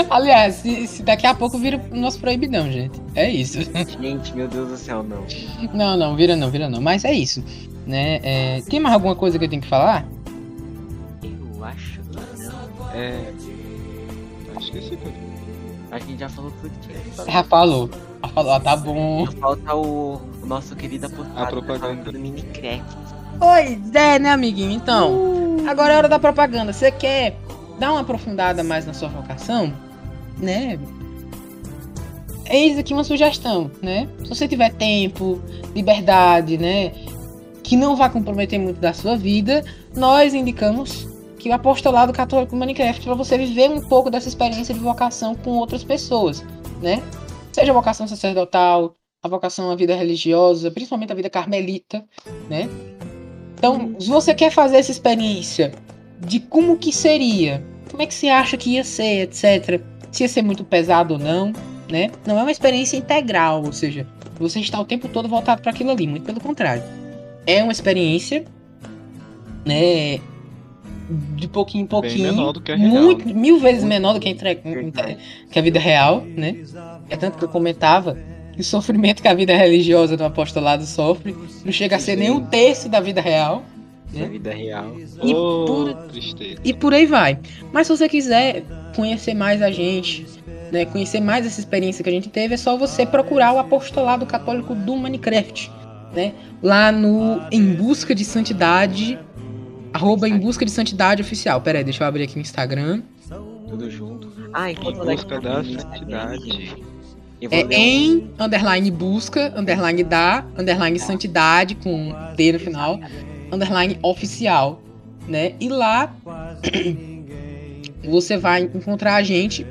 Aliás, se, se daqui a pouco vira o nosso proibidão, gente. É isso. Gente, meu Deus do céu, não. Não, não, vira não, vira não. Mas é isso. Né? É, tem mais alguma coisa que eu tenho que falar? Eu acho que não. É. Ah, Esqueci tudo. A gente já falou tudo que tinha que falar. Já falou. Já falou, ah, tá bom. Falta o, o nosso querido apostado A propaganda. do Minecraft. Pois é, né, amiguinho? Então, agora é hora da propaganda. Você quer dar uma aprofundada mais na sua vocação? Né? Eis aqui uma sugestão, né? Se você tiver tempo, liberdade, né? Que não vai comprometer muito da sua vida, nós indicamos que o apostolado católico do Minecraft para você viver um pouco dessa experiência de vocação com outras pessoas, né? Seja a vocação sacerdotal, a vocação à vida religiosa, principalmente a vida carmelita, né? Então, se você quer fazer essa experiência de como que seria, como é que você acha que ia ser, etc. Se ia ser muito pesado ou não, né? Não é uma experiência integral, ou seja, você está o tempo todo voltado para aquilo ali, muito pelo contrário. É uma experiência, né? De pouquinho em pouquinho, real, muito, né? mil vezes menor do que, entre, que a vida real, né? É tanto que eu comentava que o sofrimento que a vida religiosa do apostolado sofre não chega a ser nem um terço da vida real. Na vida real. E Ô, por- tristeza. E por aí vai. Mas se você quiser conhecer mais a gente, né, conhecer mais essa experiência que a gente teve, é só você procurar o apostolado católico do Minecraft, né? Lá no Em Busca de Santidade, arroba Em Busca de Santidade Oficial. Pera aí, deixa eu abrir aqui o Instagram. Tudo junto. Ah, Em busca da santidade. É um- em underline busca, underline da, underline santidade com D no final, underline oficial, né? E lá você vai encontrar a gente,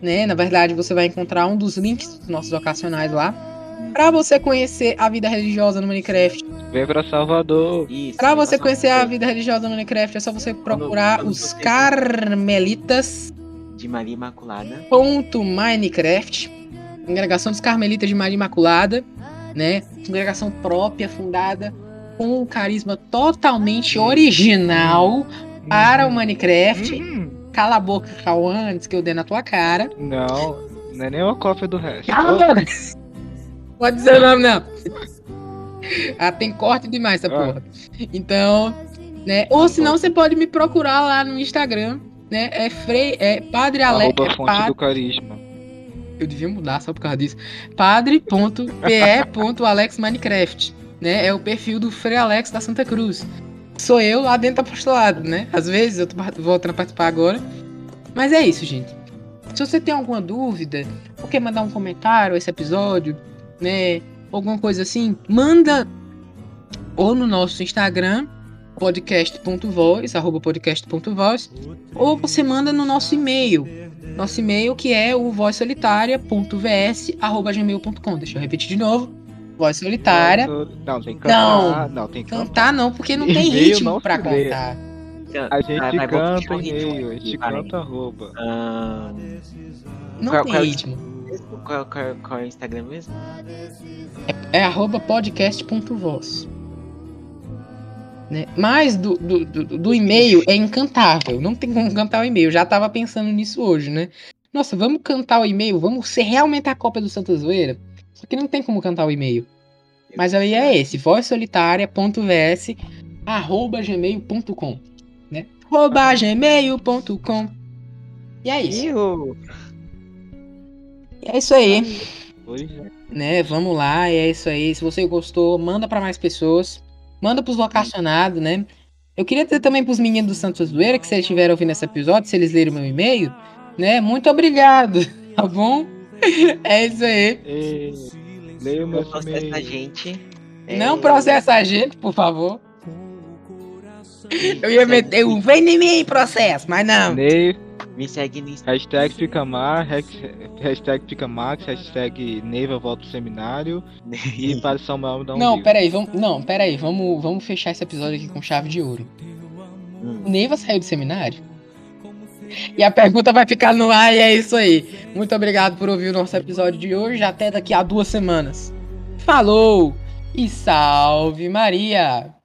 né? Na verdade, você vai encontrar um dos links dos nossos vocacionais lá, para você conhecer a vida religiosa no Minecraft. Vem pra Salvador. Isso, Para eu você conhecer a vida religiosa no Minecraft, é só você procurar quando os você- Carmelitas De Maria Imaculada. ponto Minecraft, congregação dos Carmelitas de Maria Imaculada, né? Congregação própria, fundada com um carisma totalmente original para o Minecraft. Hum, Cala a boca, Cauã, antes que eu dê na tua cara. não, Não é nem uma cópia do resto. Cara, pode dizer o nome, não. Ah, tem corte demais essa Ah. porra. Então, né? Ou senão você pode me procurar lá no Instagram, né? É Frei, é Padre Alex. É fonte padre, do carisma. Eu devia mudar só por causa disso. Padre.pe.alexminecraft, né? É o perfil do Frei Alex da Santa Cruz. Sou eu lá dentro do apostolado, né? Às vezes eu tô voltando a participar agora. Mas é isso, gente. Se você tem alguma dúvida, ou quer mandar um comentário a esse episódio, né? Alguma coisa assim, manda ou no nosso Instagram, podcast.voz, arroba podcast.voz, ou você manda no nosso e-mail. Nosso e-mail que é o vozsolitária.vs.gmail.com. Deixa eu repetir de novo. Voz solitária. Não, tem que cantar. Não, tem que cantar. Cantar não, porque não tem ritmo não lê. cantar. A gente Vai, vai, vou canta puxar o ritmo e-mail, a gente canta arroba. Ah, Não Qual- tem qual- ritmo. Qual, qual, qual é o Instagram mesmo? É arroba podcast.voz. Né? Mas do, do, do, do e-mail é incantável. Não tem como cantar o e-mail. Já tava pensando nisso hoje, né? Nossa, vamos cantar o e-mail? Vamos ser realmente a cópia do Santa Zoeira? Só que não tem como cantar o e-mail. Mas aí é esse, vozsolitária.vs arroba gmail.com né? arroba gmail.com E é isso. Iu. É isso aí. É. né? Vamos lá, é isso aí. Se você gostou, manda pra mais pessoas. Manda pros vocacionados, né? Eu queria dizer também pros meninos do Santos Zoeira que se eles estiverem ouvindo esse episódio, se eles lerem o meu e-mail, né? Muito obrigado, tá bom? É isso aí. E... Leia o meu Não processa a gente. Não É, processa a gente, por favor. Eu ia meter um vem em mim processo, mas não. Ney, Me segue no Instagram. hashtag fica mar, hash- hashtag fica max, hashtag Neiva volta pro seminário e para Samuel me dá um Não, livro. peraí, vamos, não, peraí, vamos, vamos fechar esse episódio aqui com chave de ouro. Hum. O Neiva saiu do seminário? E a pergunta vai ficar no ar e é isso aí. Muito obrigado por ouvir o nosso episódio de hoje. Até daqui a duas semanas. Falou! E salve Maria!